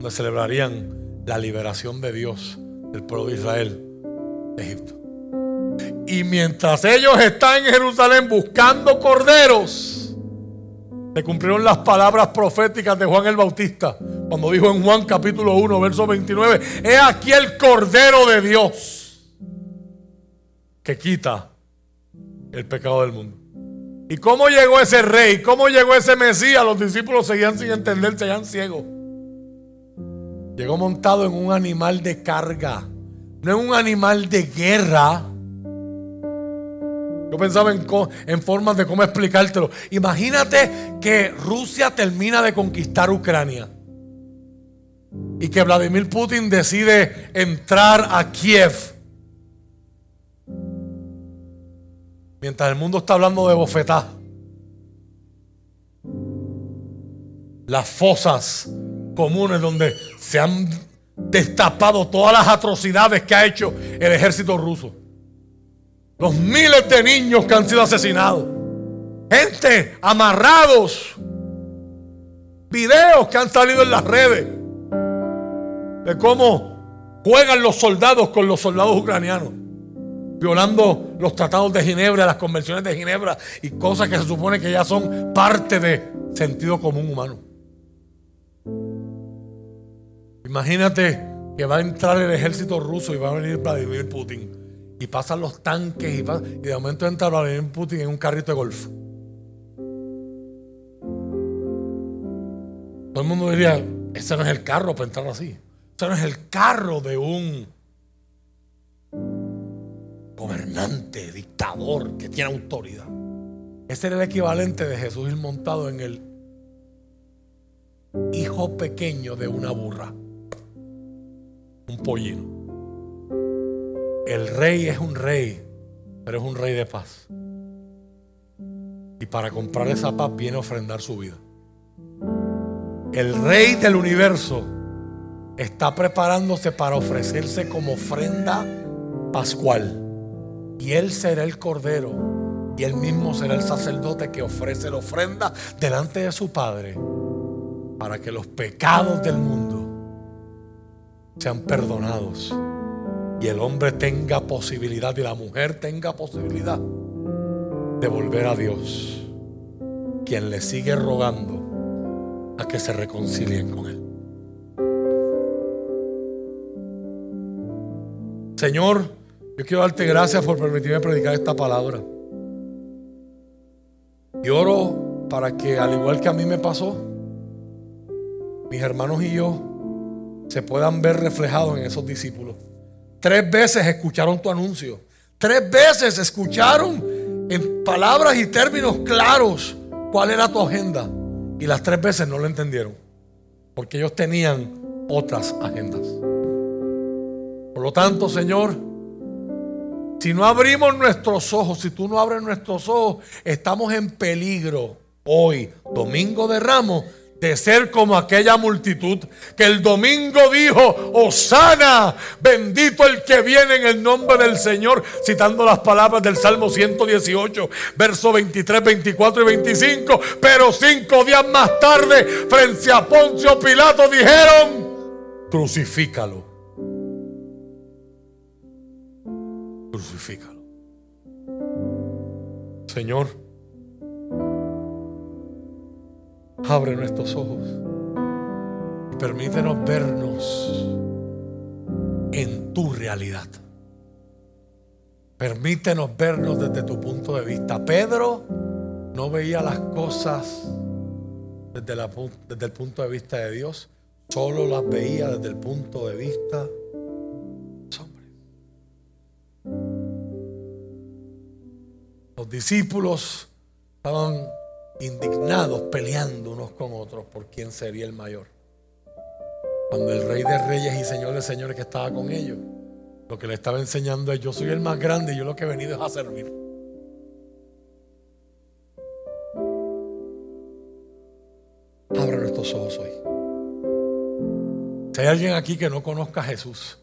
donde celebrarían la liberación de Dios del pueblo de Israel de Egipto. Y mientras ellos están en Jerusalén buscando corderos, se cumplieron las palabras proféticas de Juan el Bautista, cuando dijo en Juan capítulo 1, verso 29, he aquí el cordero de Dios que quita el pecado del mundo. ¿Y cómo llegó ese rey? ¿Cómo llegó ese Mesías? Los discípulos seguían sin entender, seguían ciegos. Llegó montado en un animal de carga, no en un animal de guerra. Yo pensaba en, en, formas de cómo explicártelo. Imagínate que Rusia termina de conquistar Ucrania y que Vladimir Putin decide entrar a Kiev. Mientras el mundo está hablando de bofetá. Las fosas comunes donde se han destapado todas las atrocidades que ha hecho el ejército ruso. Los miles de niños que han sido asesinados. Gente amarrados. Videos que han salido en las redes de cómo juegan los soldados con los soldados ucranianos. Violando los tratados de Ginebra, las convenciones de Ginebra y cosas que se supone que ya son parte de sentido común humano. Imagínate que va a entrar el ejército ruso y va a venir Vladimir Putin. Y pasan los tanques y, de momento entra Vladimir Putin en un carrito de golf. Todo el mundo diría, ese no es el carro para entrar así. No es el carro de un gobernante, dictador que tiene autoridad. Ese era el equivalente de Jesús ir montado en el hijo pequeño de una burra un pollino. El rey es un rey, pero es un rey de paz. Y para comprar esa paz viene a ofrendar su vida. El rey del universo está preparándose para ofrecerse como ofrenda pascual. Y él será el cordero. Y él mismo será el sacerdote que ofrece la ofrenda delante de su Padre para que los pecados del mundo sean perdonados y el hombre tenga posibilidad y la mujer tenga posibilidad de volver a Dios, quien le sigue rogando a que se reconcilien con Él. Señor, yo quiero darte gracias por permitirme predicar esta palabra. Y oro para que al igual que a mí me pasó, mis hermanos y yo se puedan ver reflejados en esos discípulos. Tres veces escucharon tu anuncio. Tres veces escucharon en palabras y términos claros cuál era tu agenda. Y las tres veces no lo entendieron. Porque ellos tenían otras agendas. Por lo tanto, Señor, si no abrimos nuestros ojos, si tú no abres nuestros ojos, estamos en peligro hoy, domingo de ramos, de ser como aquella multitud que el domingo dijo, Osana, bendito el que viene en el nombre del Señor, citando las palabras del Salmo 118, versos 23, 24 y 25, pero cinco días más tarde, frente a Poncio Pilato, dijeron, crucifícalo. Crucifícalo. Señor, Abre nuestros ojos y permítenos vernos en tu realidad. Permítenos vernos desde tu punto de vista. Pedro no veía las cosas desde, desde, el punto de vista de Dios, solo las veía desde el punto de vista discípulos estaban indignados peleando unos con otros por quién sería el mayor. Cuando el rey de reyes y señor de señores que estaba con ellos, lo que le estaba enseñando es yo soy el más grande y yo lo que he venido es a servir. Abre nuestros ojos hoy. Si hay alguien aquí que no conozca a Jesús,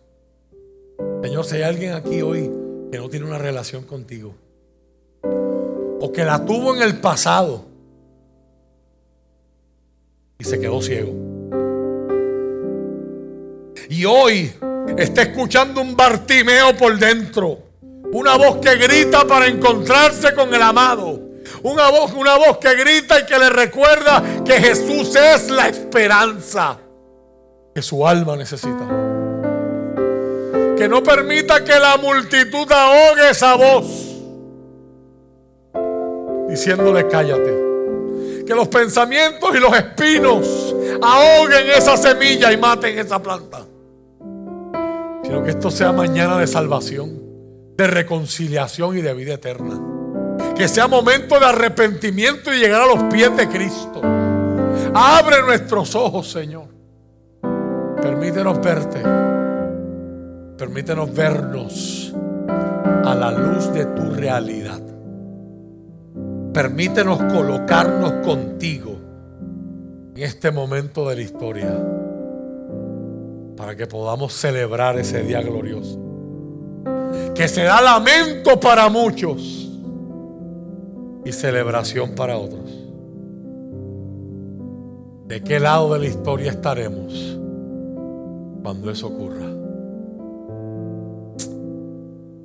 Señor, si hay alguien aquí hoy que no tiene una relación contigo, o que la tuvo en el pasado, y se quedó ciego. Y hoy está escuchando un Bartimeo por dentro. Una voz que grita para encontrarse con el amado. Una voz, una voz que grita y que le recuerda que Jesús es la esperanza que su alma necesita. Que no permita que la multitud ahogue esa voz diciéndole cállate que los pensamientos y los espinos ahoguen esa semilla y maten esa planta. Sino que esto sea mañana de salvación, de reconciliación y de vida eterna. Que sea momento de arrepentimiento y llegar a los pies de Cristo. Abre nuestros ojos, Señor. Permítenos verte. Permítenos vernos a la luz de tu realidad. Permítenos colocarnos contigo en este momento de la historia para que podamos celebrar ese día glorioso. Que será lamento para muchos y celebración para otros. ¿De qué lado de la historia estaremos cuando eso ocurra?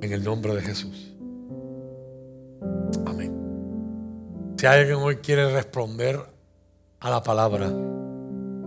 En el nombre de Jesús. Si alguien hoy quiere responder a la palabra,